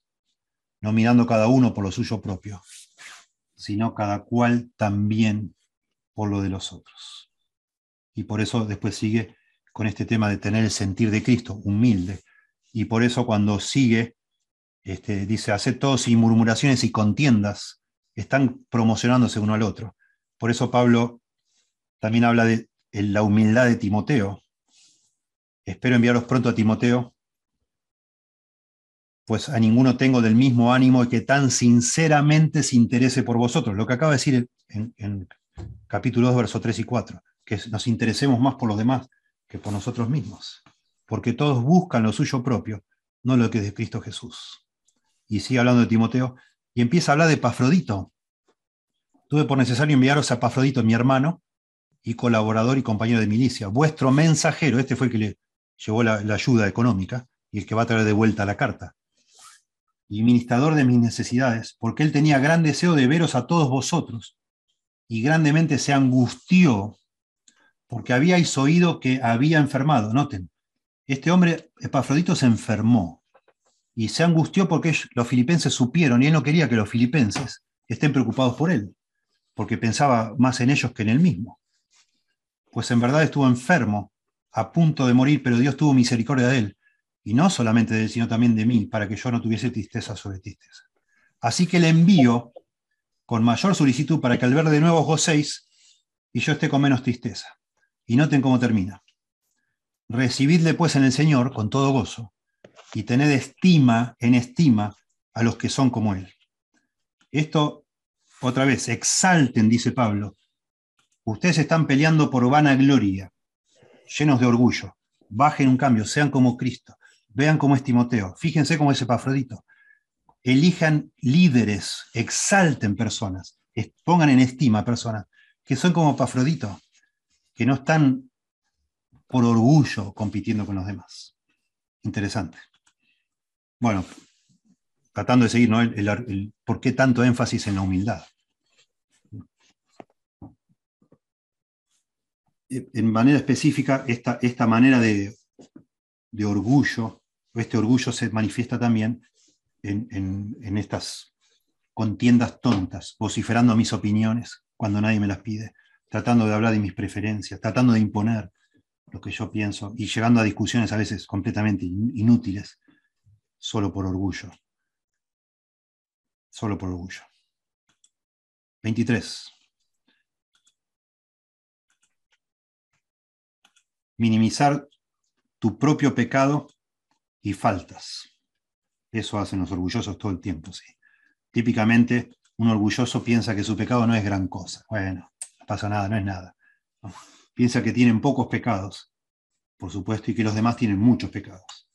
no mirando cada uno por lo suyo propio, sino cada cual también por lo de los otros. Y por eso después sigue con este tema de tener el sentir de Cristo, humilde. Y por eso cuando sigue, este, dice, hace todos sin murmuraciones y contiendas, están promocionándose uno al otro. Por eso Pablo también habla de la humildad de Timoteo, Espero enviaros pronto a Timoteo, pues a ninguno tengo del mismo ánimo que tan sinceramente se interese por vosotros. Lo que acaba de decir en, capítulo 2, versos 3 y 4, que nos interesemos más por los demás que por nosotros mismos, porque todos buscan lo suyo propio, no lo que es de Cristo Jesús. Y sigue hablando de Timoteo y empieza a hablar de Pafrodito. Tuve por necesario enviaros a Pafrodito, mi hermano y colaborador y compañero de milicia, vuestro mensajero, este fue el que le llevó la, ayuda económica y el que va a traer de vuelta la carta. Y ministrador de mis necesidades, porque él tenía gran deseo de veros a todos vosotros y grandemente se angustió porque habíais oído que había enfermado. Noten, este hombre, Epafrodito, se enfermó y se angustió porque los filipenses supieron y él no quería que los filipenses estén preocupados por él, porque pensaba más en ellos que en él mismo. Pues en verdad estuvo enfermo a punto de morir, pero Dios tuvo misericordia de él, y no solamente de él, sino también de mí, para que yo no tuviese tristeza sobre tristeza. Así que le envío con mayor solicitud para que al ver de nuevo os y yo esté con menos tristeza. Y noten cómo termina. Recibidle pues en el Señor con todo gozo y tened estima en estima a los que son como Él. Esto, otra vez, exalten, dice Pablo. Ustedes están peleando por vanagloria llenos de orgullo. Bajen un cambio, sean como Cristo. Vean cómo es Timoteo. Fíjense cómo es Epafrodito. Elijan líderes, exalten personas, pongan en estima personas que son como Epafrodito, que no están por orgullo compitiendo con los demás. Interesante. Bueno, tratando de seguir, ¿no? ¿Por qué tanto énfasis en la humildad? En manera específica, esta, esta manera de, orgullo, este orgullo se manifiesta también en, estas contiendas tontas, vociferando mis opiniones cuando nadie me las pide, tratando de hablar de mis preferencias, tratando de imponer lo que yo pienso y llegando a discusiones a veces completamente inútiles, solo por orgullo. Solo por orgullo. 23. Minimizar tu propio pecado y faltas. Eso hacen los orgullosos todo el tiempo, sí. Típicamente, un orgulloso piensa que su pecado no es gran cosa. Bueno, no pasa nada, no es nada. Piensa que tienen pocos pecados, por supuesto, y que los demás tienen muchos pecados.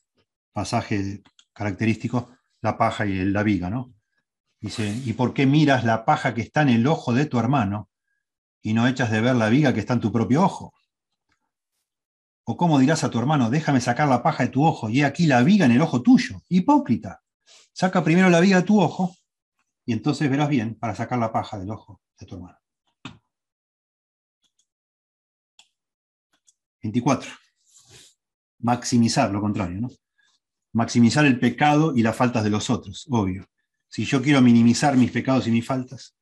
Pasaje característico, la paja y la viga, ¿no? Dice, ¿y por qué miras la paja que está en el ojo de tu hermano y no echas de ver la viga que está en tu propio ojo? ¿O cómo dirás a tu hermano, déjame sacar la paja de tu ojo y he aquí la viga en el ojo tuyo? Hipócrita. Saca primero la viga de tu ojo y entonces verás bien para sacar la paja del ojo de tu hermano. 24. Maximizar lo contrario, ¿no? Maximizar el pecado y las faltas de los otros, obvio. Si yo quiero minimizar mis pecados y mis faltas,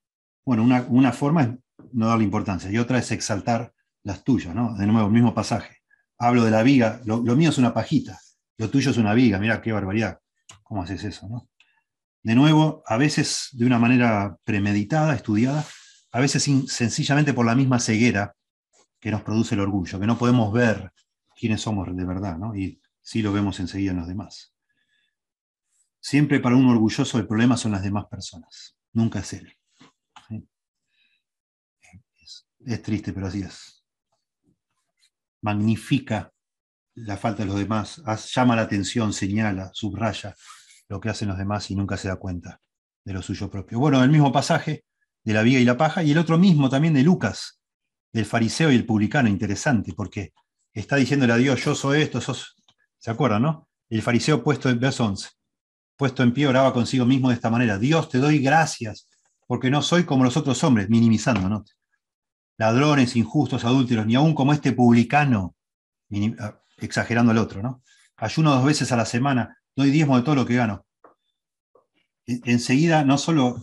bueno, una, forma es no darle importancia y otra es exaltar las tuyas, ¿no? De nuevo, el mismo pasaje hablo de la viga, lo, mío es una pajita, lo tuyo es una viga, mira qué barbaridad, ¿cómo haces eso? No? De nuevo, a veces de una manera premeditada, estudiada, a veces sencillamente por la misma ceguera que nos produce el orgullo, que no podemos ver quiénes somos de verdad, ¿no? y sí lo vemos enseguida en los demás. Siempre para un orgulloso el problema son las demás personas. nunca es Él. Es, triste, pero así es. Magnifica la falta de los demás, llama la atención, señala, subraya lo que hacen los demás y nunca se da cuenta de lo suyo propio. Bueno, el mismo pasaje de la viga y la paja, y el otro mismo también de Lucas, del fariseo y el publicano, interesante, porque está diciéndole a Dios, yo soy esto, sos... ¿Se acuerdan, no? El fariseo puesto en verso 11, puesto en pie, oraba consigo mismo de esta manera, Dios te doy gracias, porque no soy como los otros hombres, minimizando, ¿no? Ladrones, injustos, adúlteros, ni aún como este publicano, ah, exagerando al otro, ¿no? Ayuno dos veces a la semana, doy diezmo de todo lo que gano. E, enseguida no solo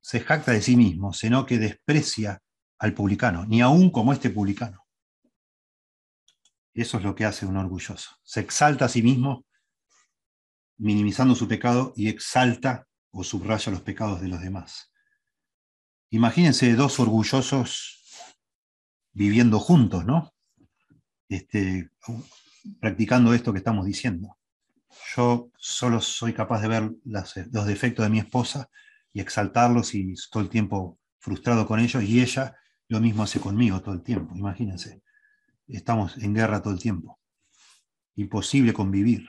se jacta de sí mismo, sino que desprecia al publicano, ni aún como este publicano. Eso es lo que hace un orgulloso. Se exalta a sí mismo, minimizando su pecado, y exalta o subraya los pecados de los demás. Imagínense dos orgullosos viviendo juntos, ¿no? Este, practicando esto que estamos diciendo. Yo solo soy capaz de ver los defectos de mi esposa y exaltarlos y todo el tiempo frustrado con ellos, y ella lo mismo hace conmigo todo el tiempo, imagínense. Estamos en guerra todo el tiempo. Imposible convivir.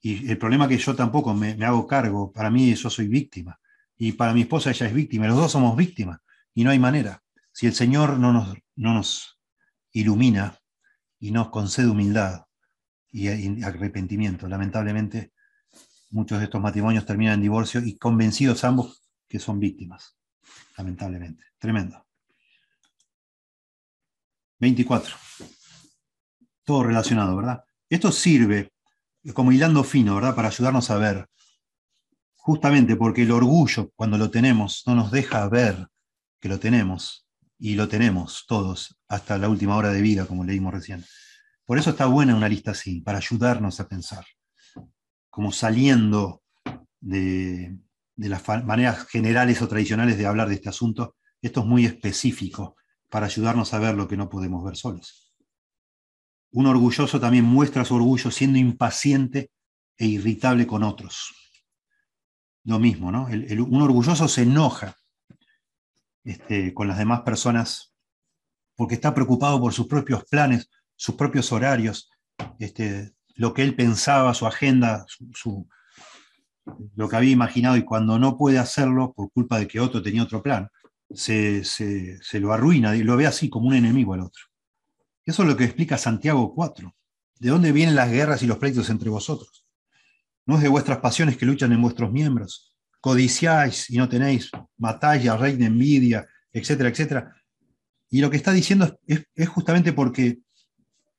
Y el problema es que yo tampoco me, hago cargo, para mí yo soy víctima, y para mi esposa ella es víctima, los dos somos víctimas, y no hay manera. Si el Señor no nos, no nos ilumina y nos concede humildad y arrepentimiento, lamentablemente muchos de estos matrimonios terminan en divorcio y convencidos ambos que son víctimas, lamentablemente. Tremendo. 24. Todo relacionado, ¿verdad? Esto sirve como hilando fino, ¿verdad? Para ayudarnos a ver. Justamente porque el orgullo, cuando lo tenemos, no nos deja ver que lo tenemos. Y lo tenemos todos hasta la última hora de vida, como leímos recién. Por eso está buena una lista así, para ayudarnos a pensar. Como saliendo de, de las maneras generales o tradicionales de hablar de este asunto. Esto es muy específico para ayudarnos a ver lo que no podemos ver solos. Un orgulloso también muestra su orgullo siendo impaciente e irritable con otros. Lo mismo, ¿no? un orgulloso se enoja este, con las demás personas porque está preocupado por sus propios planes, sus propios horarios, este, lo que él pensaba, su agenda, lo que había imaginado y cuando no puede hacerlo por culpa de que otro tenía otro plan, se, lo arruina y lo ve así como un enemigo al otro. Eso es lo que explica Santiago 4. ¿De dónde vienen las guerras y los pleitos entre vosotros? ¿No es de vuestras pasiones que luchan en vuestros miembros? Codiciáis y no tenéis, matáis y reina envidia, etcétera, etcétera. Y lo que está diciendo es, justamente porque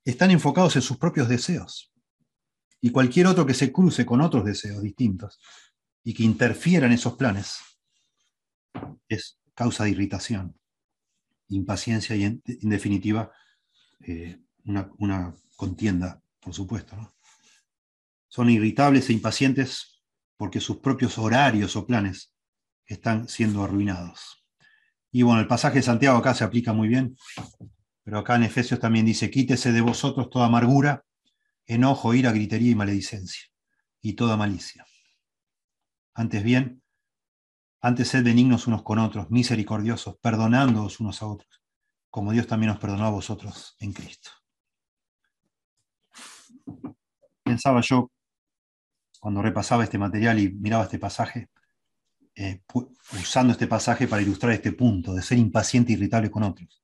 están enfocados en sus propios deseos. Y cualquier otro que se cruce con otros deseos distintos y que interfiera en esos planes es causa de irritación, impaciencia y, en, definitiva, eh, una, contienda, por supuesto. Son irritables e impacientes porque sus propios horarios o planes están siendo arruinados. Y bueno, el pasaje de Santiago acá se aplica muy bien, pero acá en Efesios también dice, quítese de vosotros toda amargura, enojo, ira, gritería y maledicencia, y toda malicia. Antes bien, antes sed benignos unos con otros, misericordiosos, perdonándoos unos a otros, como Dios también os perdonó a vosotros en Cristo. Pensaba yo, cuando repasaba este material y miraba este pasaje, eh, usando este pasaje para ilustrar este punto de ser impaciente e irritable con otros.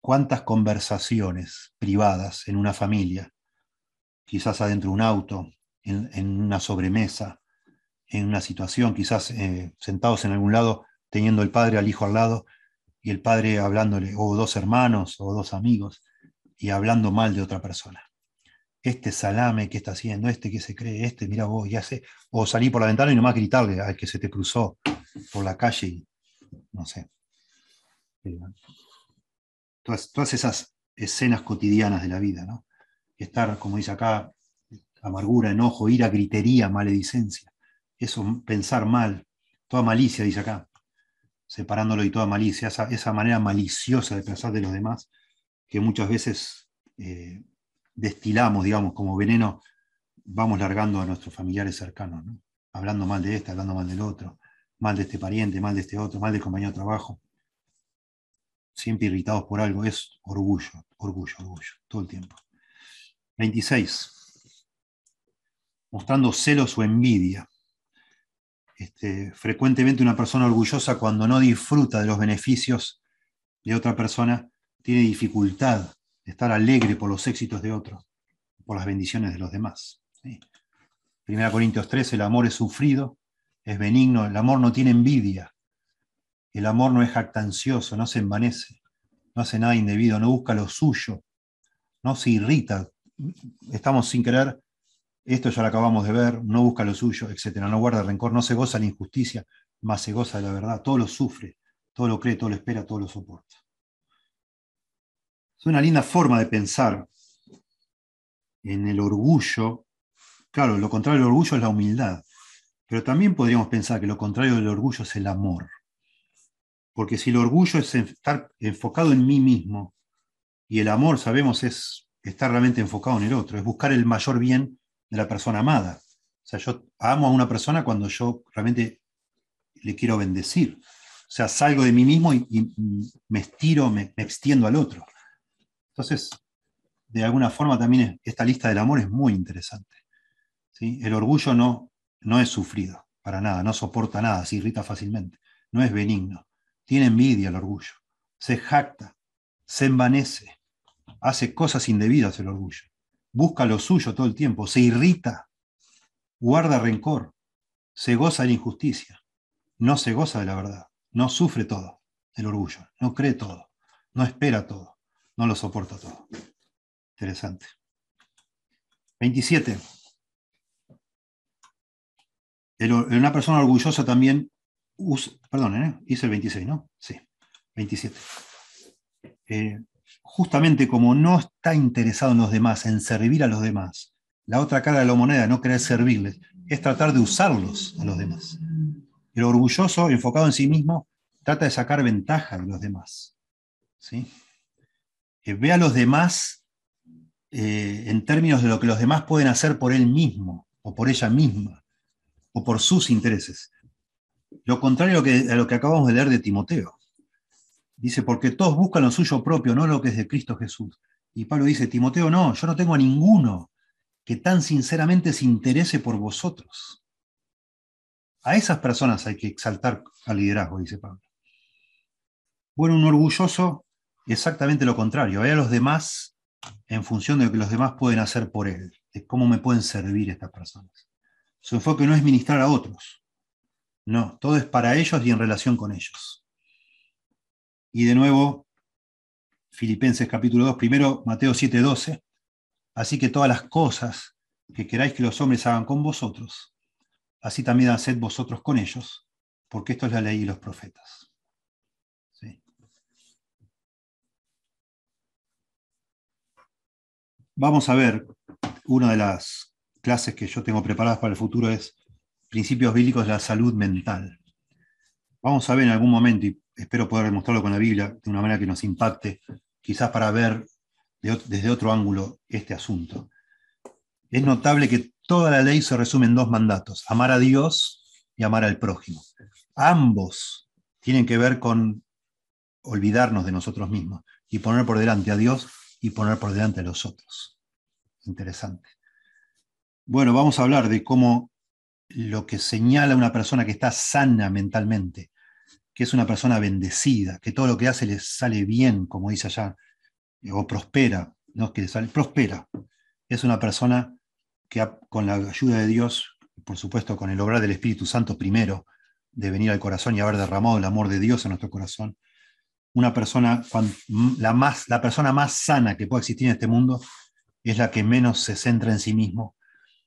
¿Cuántas conversaciones privadas en una familia, quizás adentro de un auto, en una sobremesa, en una situación, quizás eh, sentados en algún lado, teniendo el padre al hijo al lado, y el padre hablándole, o dos hermanos, o dos amigos, y hablando mal de otra persona. Este salame que está haciendo, este que se cree, este, mira vos, ya sé. O salir por la ventana y nomás gritarle al que se te cruzó por la calle y no sé. Eh, todas, todas esas escenas cotidianas de la vida, ¿no? Estar, como dice acá, amargura, enojo, ira, gritería, maledicencia eso, pensar mal, toda malicia, dice acá, separándolo y toda malicia, esa, manera maliciosa de pensar de los demás, que muchas veces eh, destilamos, digamos, como veneno, vamos largando a nuestros familiares cercanos, hablando mal de este, hablando mal del otro, mal de este pariente, mal de este otro, mal del compañero de trabajo. Siempre irritados por algo, es orgullo, orgullo, orgullo, todo el tiempo. 26. Mostrando celos o envidia. Este, frecuentemente una persona orgullosa cuando no disfruta de los beneficios de otra persona tiene dificultad estar alegre por los éxitos de otros, por las bendiciones de los demás. 1 Corintios 3, el amor es sufrido, es benigno, el amor no tiene envidia, el amor no es jactancioso, no se envanece, no hace nada indebido, no busca lo suyo, no se irrita. Estamos sin querer, esto ya lo acabamos de ver, no busca lo suyo, etc. No guarda rencor, no se goza la injusticia, más se goza de la verdad, todo lo sufre, todo lo cree, todo lo espera, todo lo soporta. Es una linda forma de pensar en el orgullo. Claro, lo contrario del orgullo es la humildad. Pero también podríamos pensar que lo contrario del orgullo es el amor. Porque si el orgullo es estar enfocado en mí mismo, y el amor, sabemos, es estar realmente enfocado en el otro, es buscar el mayor bien de la persona amada. O sea, yo amo a una persona cuando yo realmente le quiero bendecir. O sea, salgo de mí mismo y, me estiro, me, extiendo al otro. Entonces, de alguna forma también esta lista del amor es muy interesante. ¿sí? El orgullo no, no es sufrido, para nada, no soporta nada, se irrita fácilmente, no es benigno, tiene envidia el orgullo, se jacta, se envanece, hace cosas indebidas el orgullo, busca lo suyo todo el tiempo, se irrita, guarda rencor, se goza de la injusticia, no se goza de la verdad, no sufre todo el orgullo, no cree todo, no espera todo, no lo soporta todo. Interesante. 27 una persona orgullosa también usa, perdón, ¿eh? hice el 26, ¿no? Sí, 27. Eh, justamente como no está interesado en los demás, en servir a los demás, la otra cara de la moneda, no querer servirles, es tratar de usarlos a los demás. El orgulloso, enfocado en sí mismo, trata de sacar ventaja de los demás. ¿sí? Eh, ve a los demás en términos de lo que los demás pueden hacer por él mismo o por ella misma o por sus intereses. Lo contrario a lo, que, acabamos de leer de Timoteo. Dice, porque todos buscan lo suyo propio, no lo que es de Cristo Jesús. Y Pablo dice, Timoteo, no, yo no tengo a ninguno que tan sinceramente se interese por vosotros. A esas personas hay que exaltar al liderazgo, dice Pablo. Bueno, un orgulloso, exactamente lo contrario, ve a los demás en función de lo que los demás pueden hacer por él, de cómo me pueden servir estas personas. Su enfoque no es ministrar a otros. No, todo es para ellos y en relación con ellos. Y de nuevo, Filipenses capítulo 2, primero Mateo 7, 12. Así que todas las cosas que queráis que los hombres hagan con vosotros, así también haced vosotros con ellos, porque esto es la ley y los profetas. Vamos a ver una de las clases que yo tengo preparadas para el futuro es Principios Bíblicos de la Salud Mental. Vamos a ver en algún momento, y espero poder demostrarlo con la Biblia de una manera que nos impacte, quizás para ver desde otro ángulo este asunto. Es notable que toda la ley se resume en dos mandatos, amar a Dios y amar al prójimo. Ambos tienen que ver con olvidarnos de nosotros mismos y poner por delante a Dios y poner por delante a los otros. Interesante. Bueno, vamos a hablar de cómo lo que señala una persona que está sana mentalmente, que es una persona bendecida, que todo lo que hace le sale bien, como dice allá, o prospera, no es que le sale, prospera. Es una persona que con la ayuda de Dios, por supuesto con el obrar del Espíritu Santo primero, de venir al corazón y haber derramado el amor de Dios en nuestro corazón, una persona, la, más, la persona más sana que puede existir en este mundo es la que menos se centra en sí mismo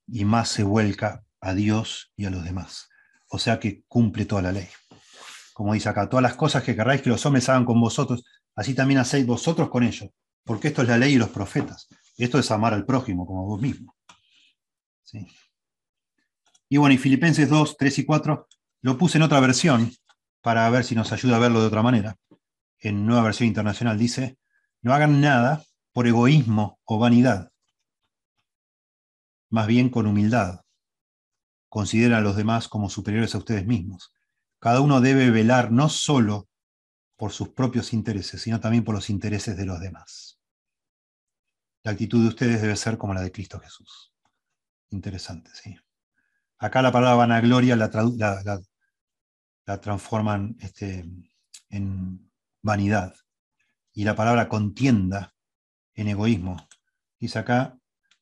y más se vuelca a Dios y a los demás. O sea que cumple toda la ley. Como dice acá, todas las cosas que querráis que los hombres hagan con vosotros, así también hacéis vosotros con ellos, porque esto es la ley y los profetas. Esto es amar al prójimo como vos mismo. Y bueno, y Filipenses 2, 3 y 4 lo puse en otra versión para ver si nos ayuda a verlo de otra manera. En nueva versión internacional dice, no hagan nada por egoísmo o vanidad, más bien con humildad. Consideren a los demás como superiores a ustedes mismos. Cada uno debe velar no solo por sus propios intereses, sino también por los intereses de los demás. La actitud de ustedes debe ser como la de Cristo Jesús. Interesante, sí. Acá la palabra vanagloria la, la, transforman este, en vanidad. Y la palabra contienda en egoísmo. Dice acá,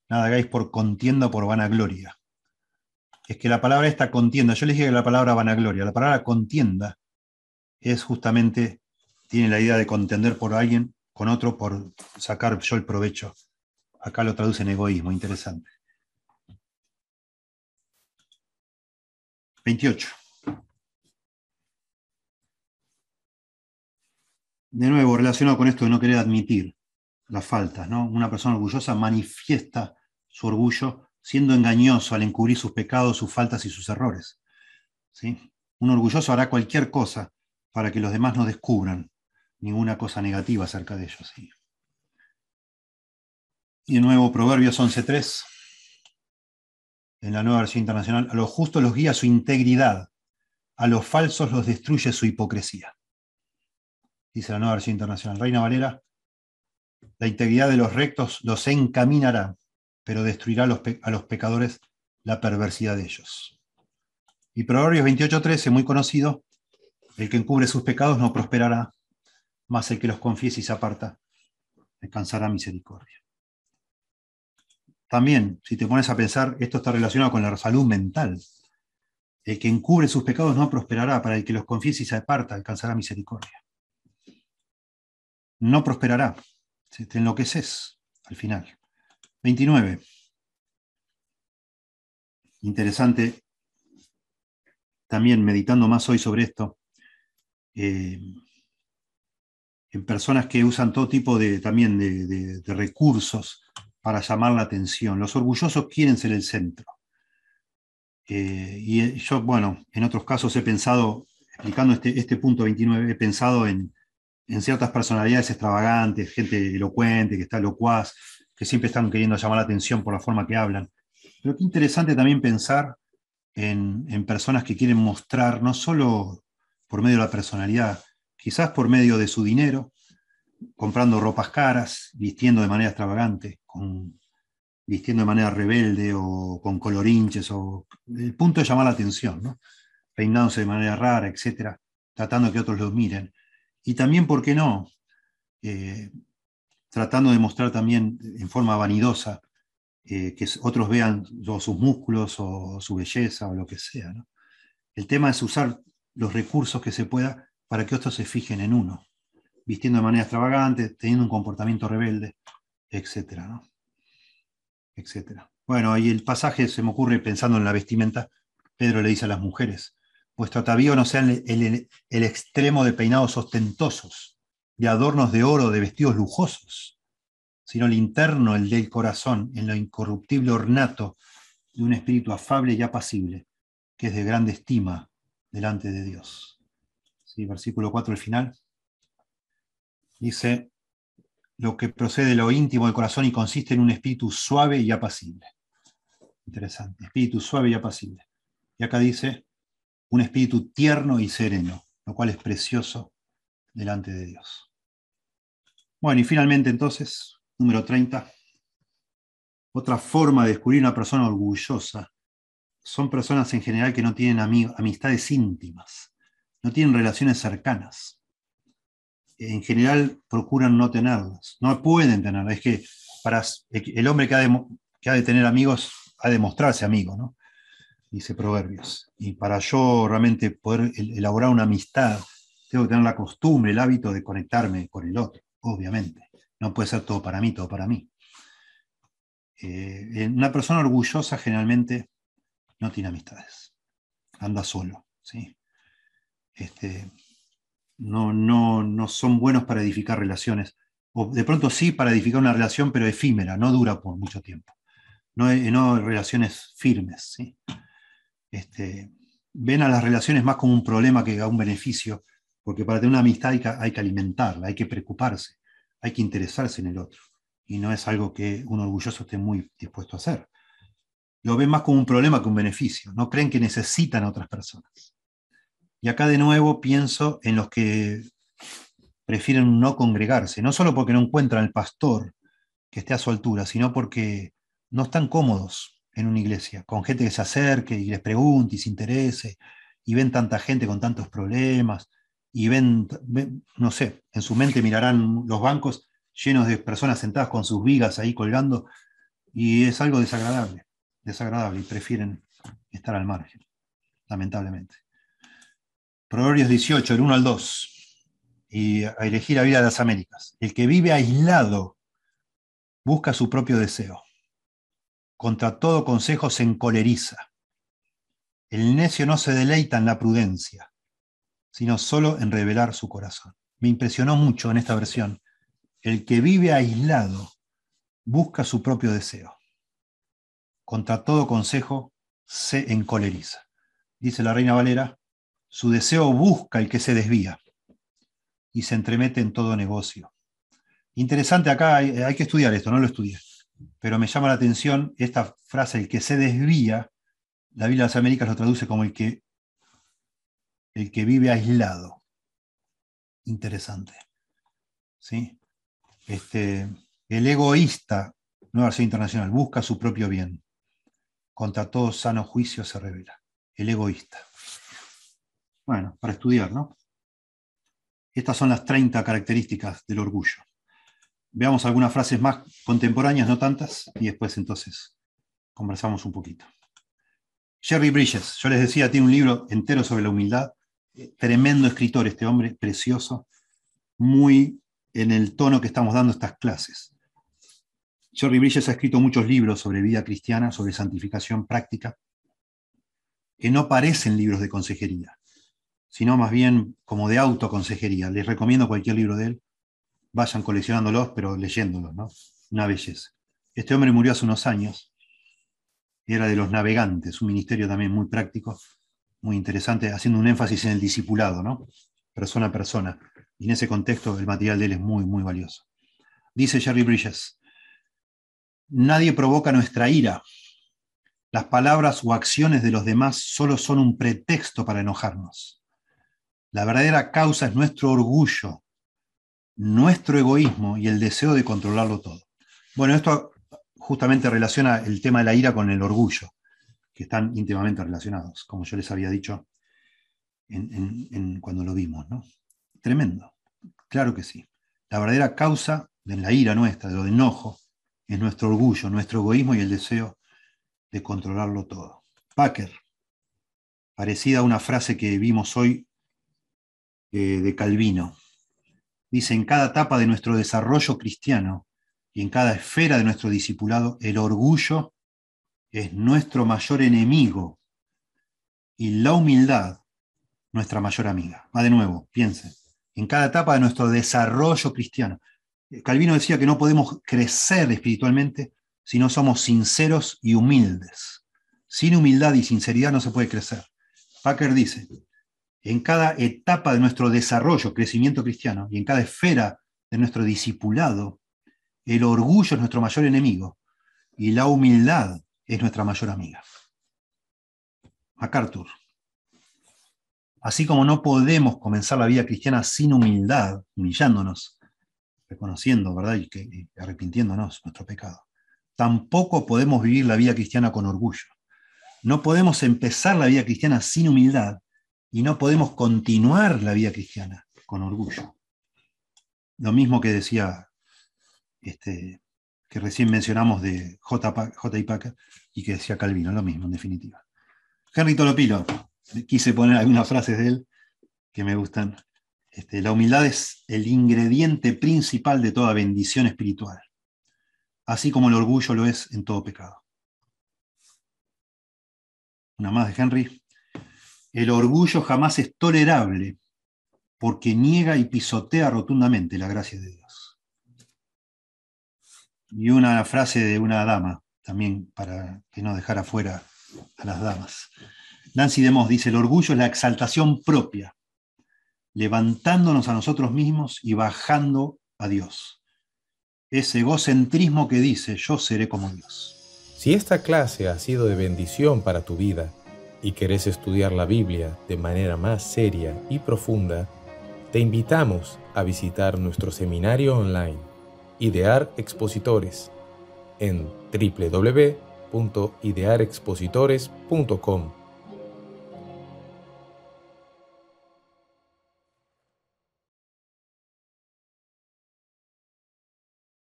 nada hagáis por contienda o por vanagloria. Es que la palabra esta contienda, yo les dije que la palabra vanagloria, la palabra contienda es justamente, tiene la idea de contender por alguien con otro por sacar yo el provecho. Acá lo traduce en egoísmo, interesante. 28. De nuevo, relacionado con esto de no querer admitir las faltas, ¿no? Una persona orgullosa manifiesta su orgullo siendo engañoso al encubrir sus pecados, sus faltas y sus errores. ¿sí? Un orgulloso hará cualquier cosa para que los demás no descubran ninguna cosa negativa acerca de ellos. ¿sí? Y de nuevo, Proverbios 11.3, en la nueva versión internacional, a los justos los guía su integridad, a los falsos los destruye su hipocresía. Dice la nueva versión internacional. Reina Valera, la integridad de los rectos los encaminará, pero destruirá a los, pecadores la perversidad de ellos. Y Proverbios 28.13, muy conocido, el que encubre sus pecados no prosperará, mas el que los confiese y se aparta alcanzará misericordia. También, si te pones a pensar, esto está relacionado con la salud mental. El que encubre sus pecados no prosperará, para el que los confiese y se aparta alcanzará misericordia. No prosperará, te enloqueces al final. 29. Interesante, también meditando más hoy sobre esto, eh, en personas que usan todo tipo de, también de, recursos para llamar la atención. Los orgullosos quieren ser el centro. Eh, y yo, bueno, en otros casos he pensado, explicando este, este punto 29, he pensado en, en ciertas personalidades extravagantes, gente elocuente, que está locuaz, que siempre están queriendo llamar la atención por la forma que hablan. Pero qué interesante también pensar en, personas que quieren mostrar, no solo por medio de la personalidad, quizás por medio de su dinero, comprando ropas caras, vistiendo de manera extravagante, con, vistiendo de manera rebelde o con colorinches, o el punto de llamar la atención, ¿no? peinándose de manera rara, etc., tratando que otros los miren. Y también, ¿por qué no? Eh, tratando de mostrar también en forma vanidosa eh, que otros vean sus músculos o su belleza o lo que sea. El tema es usar los recursos que se pueda para que otros se fijen en uno, vistiendo de manera extravagante, teniendo un comportamiento rebelde, etc. etcétera. Bueno, ahí el pasaje se me ocurre pensando en la vestimenta. Pedro le dice a las mujeres, vuestro atavío no sea el extremo de peinados ostentosos, de adornos de oro, de vestidos lujosos, sino el interno, el del corazón, en lo incorruptible ornato de un espíritu afable y apacible, que es de grande estima delante de Dios. ¿Sí? Versículo 4 al final. Dice, lo que procede de lo íntimo del corazón y consiste en un espíritu suave y apacible. Interesante, espíritu suave y apacible. Y acá dice, un espíritu tierno y sereno, lo cual es precioso delante de Dios. Bueno, y finalmente entonces, número 30, otra forma de descubrir una persona orgullosa son personas en general que no tienen amistades íntimas, no tienen relaciones cercanas. En general procuran no tenerlas, no pueden tenerlas. Es que para el hombre que ha de, que ha de tener amigos ha de mostrarse amigo, ¿no? Dice Proverbios. Y para yo realmente poder elaborar una amistad, tengo que tener la costumbre, el hábito de conectarme con el otro obviamente. No puede ser todo para mí, todo para mí. Eh, una persona orgullosa generalmente no tiene amistades, anda solo. ¿sí? Este, no, no, no son buenos para edificar relaciones. O de pronto sí para edificar una relación, pero efímera, no dura por mucho tiempo. No, no relaciones firmes. ¿sí? Este, ven a las relaciones más como un problema que a un beneficio porque para tener una amistad hay que, alimentarla, hay que preocuparse, hay que interesarse en el otro. Y no es algo que un orgulloso esté muy dispuesto a hacer. Lo ven más como un problema que un beneficio. No creen que necesitan a otras personas. Y acá de nuevo pienso en los que prefieren no congregarse, no solo porque no encuentran el pastor que esté a su altura, sino porque no están cómodos en una iglesia, con gente que se acerque y les pregunte y se interese, y ven tanta gente con tantos problemas, y ven, no sé, en su mente mirarán los bancos llenos de personas sentadas con sus vigas ahí colgando, y es algo desagradable, desagradable, y prefieren estar al margen, lamentablemente. Proverbios 18, el 1 al 2, y a elegir la vida de las Américas. El que vive aislado busca su propio deseo. Contra todo consejo se encoleriza. El necio no se deleita en la prudencia, sino solo en revelar su corazón. Me impresionó mucho en esta versión. El que vive aislado busca su propio deseo. Contra todo consejo se encoleriza. Dice la reina Valera, su deseo busca el que se desvía y se entremete en todo negocio. Interesante acá, hay, que estudiar esto, no lo estudié, pero me llama la atención esta frase, el que se desvía, la Biblia de las Américas lo traduce como el que, el que vive aislado. Interesante. ¿Sí? Este, el egoísta, Nueva Versión Internacional, busca su propio bien. Contra todo sano juicio se revela. El egoísta. Bueno, para estudiar, ¿no? Estas son las 30 características del orgullo. Veamos algunas frases más contemporáneas, no tantas, y después entonces conversamos un poquito. Jerry Bridges, yo les decía, tiene un libro entero sobre la humildad, eh, tremendo escritor este hombre, precioso, muy en el tono que estamos dando estas clases. Jerry Bridges ha escrito muchos libros sobre vida cristiana, sobre santificación práctica, que no parecen libros de consejería, sino más bien como de autoconsejería. Les recomiendo cualquier libro de él vayan coleccionándolos, pero leyéndolos, ¿no? Una belleza. Este hombre murió hace unos años, era de los navegantes, un ministerio también muy práctico, muy interesante, haciendo un énfasis en el discipulado, ¿no? Persona a persona. Y en ese contexto el material de él es muy, muy valioso. Dice Jerry Bridges, nadie provoca nuestra ira. Las palabras o acciones de los demás solo son un pretexto para enojarnos. La verdadera causa es nuestro orgullo, nuestro egoísmo y el deseo de controlarlo todo. Bueno, esto justamente relaciona el tema de la ira con el orgullo, que están íntimamente relacionados, como yo les había dicho cuando lo vimos. ¿no? Tremendo, claro que sí. La verdadera causa de la ira nuestra, de lo de es nuestro orgullo, nuestro egoísmo y el deseo de controlarlo todo. Packer, parecida a una frase que vimos hoy eh, de Calvino, Dice, en cada etapa de nuestro desarrollo cristiano y en cada esfera de nuestro discipulado, el orgullo es nuestro mayor enemigo y la humildad nuestra mayor amiga. Va de nuevo, piensen, en cada etapa de nuestro desarrollo cristiano. Calvino decía que no podemos crecer espiritualmente si no somos sinceros y humildes. Sin humildad y sinceridad no se puede crecer. Packer dice, en cada etapa de nuestro desarrollo, crecimiento cristiano, y en cada esfera de nuestro discipulado, el orgullo es nuestro mayor enemigo y la humildad es nuestra mayor amiga. MacArthur. Así como no podemos comenzar la vida cristiana sin humildad, humillándonos, reconociendo, ¿verdad? Y, y arrepintiéndonos nuestro pecado. Tampoco podemos vivir la vida cristiana con orgullo. No podemos empezar la vida cristiana sin humildad y no podemos continuar la vida cristiana con orgullo. Lo mismo que decía, este, que recién mencionamos de J. J. Y que decía Calvino, lo mismo en definitiva. Henry Tolopilo, quise poner algunas frases de él que me gustan. Este, la humildad es el ingrediente principal de toda bendición espiritual, así como el orgullo lo es en todo pecado. Una más de Henry. El orgullo jamás es tolerable porque niega y pisotea rotundamente la gracia de Dios. Y una frase de una dama, también para que no dejara fuera a las damas. Nancy DeMoss dice, el orgullo es la exaltación propia, levantándonos a nosotros mismos y bajando a Dios. Ese egocentrismo que dice, yo seré como Dios. Si esta clase ha sido de bendición para tu vida, y querés estudiar la Biblia de manera más seria y profunda, te invitamos a visitar nuestro seminario online, Idear Expositores, en www.idearexpositores.com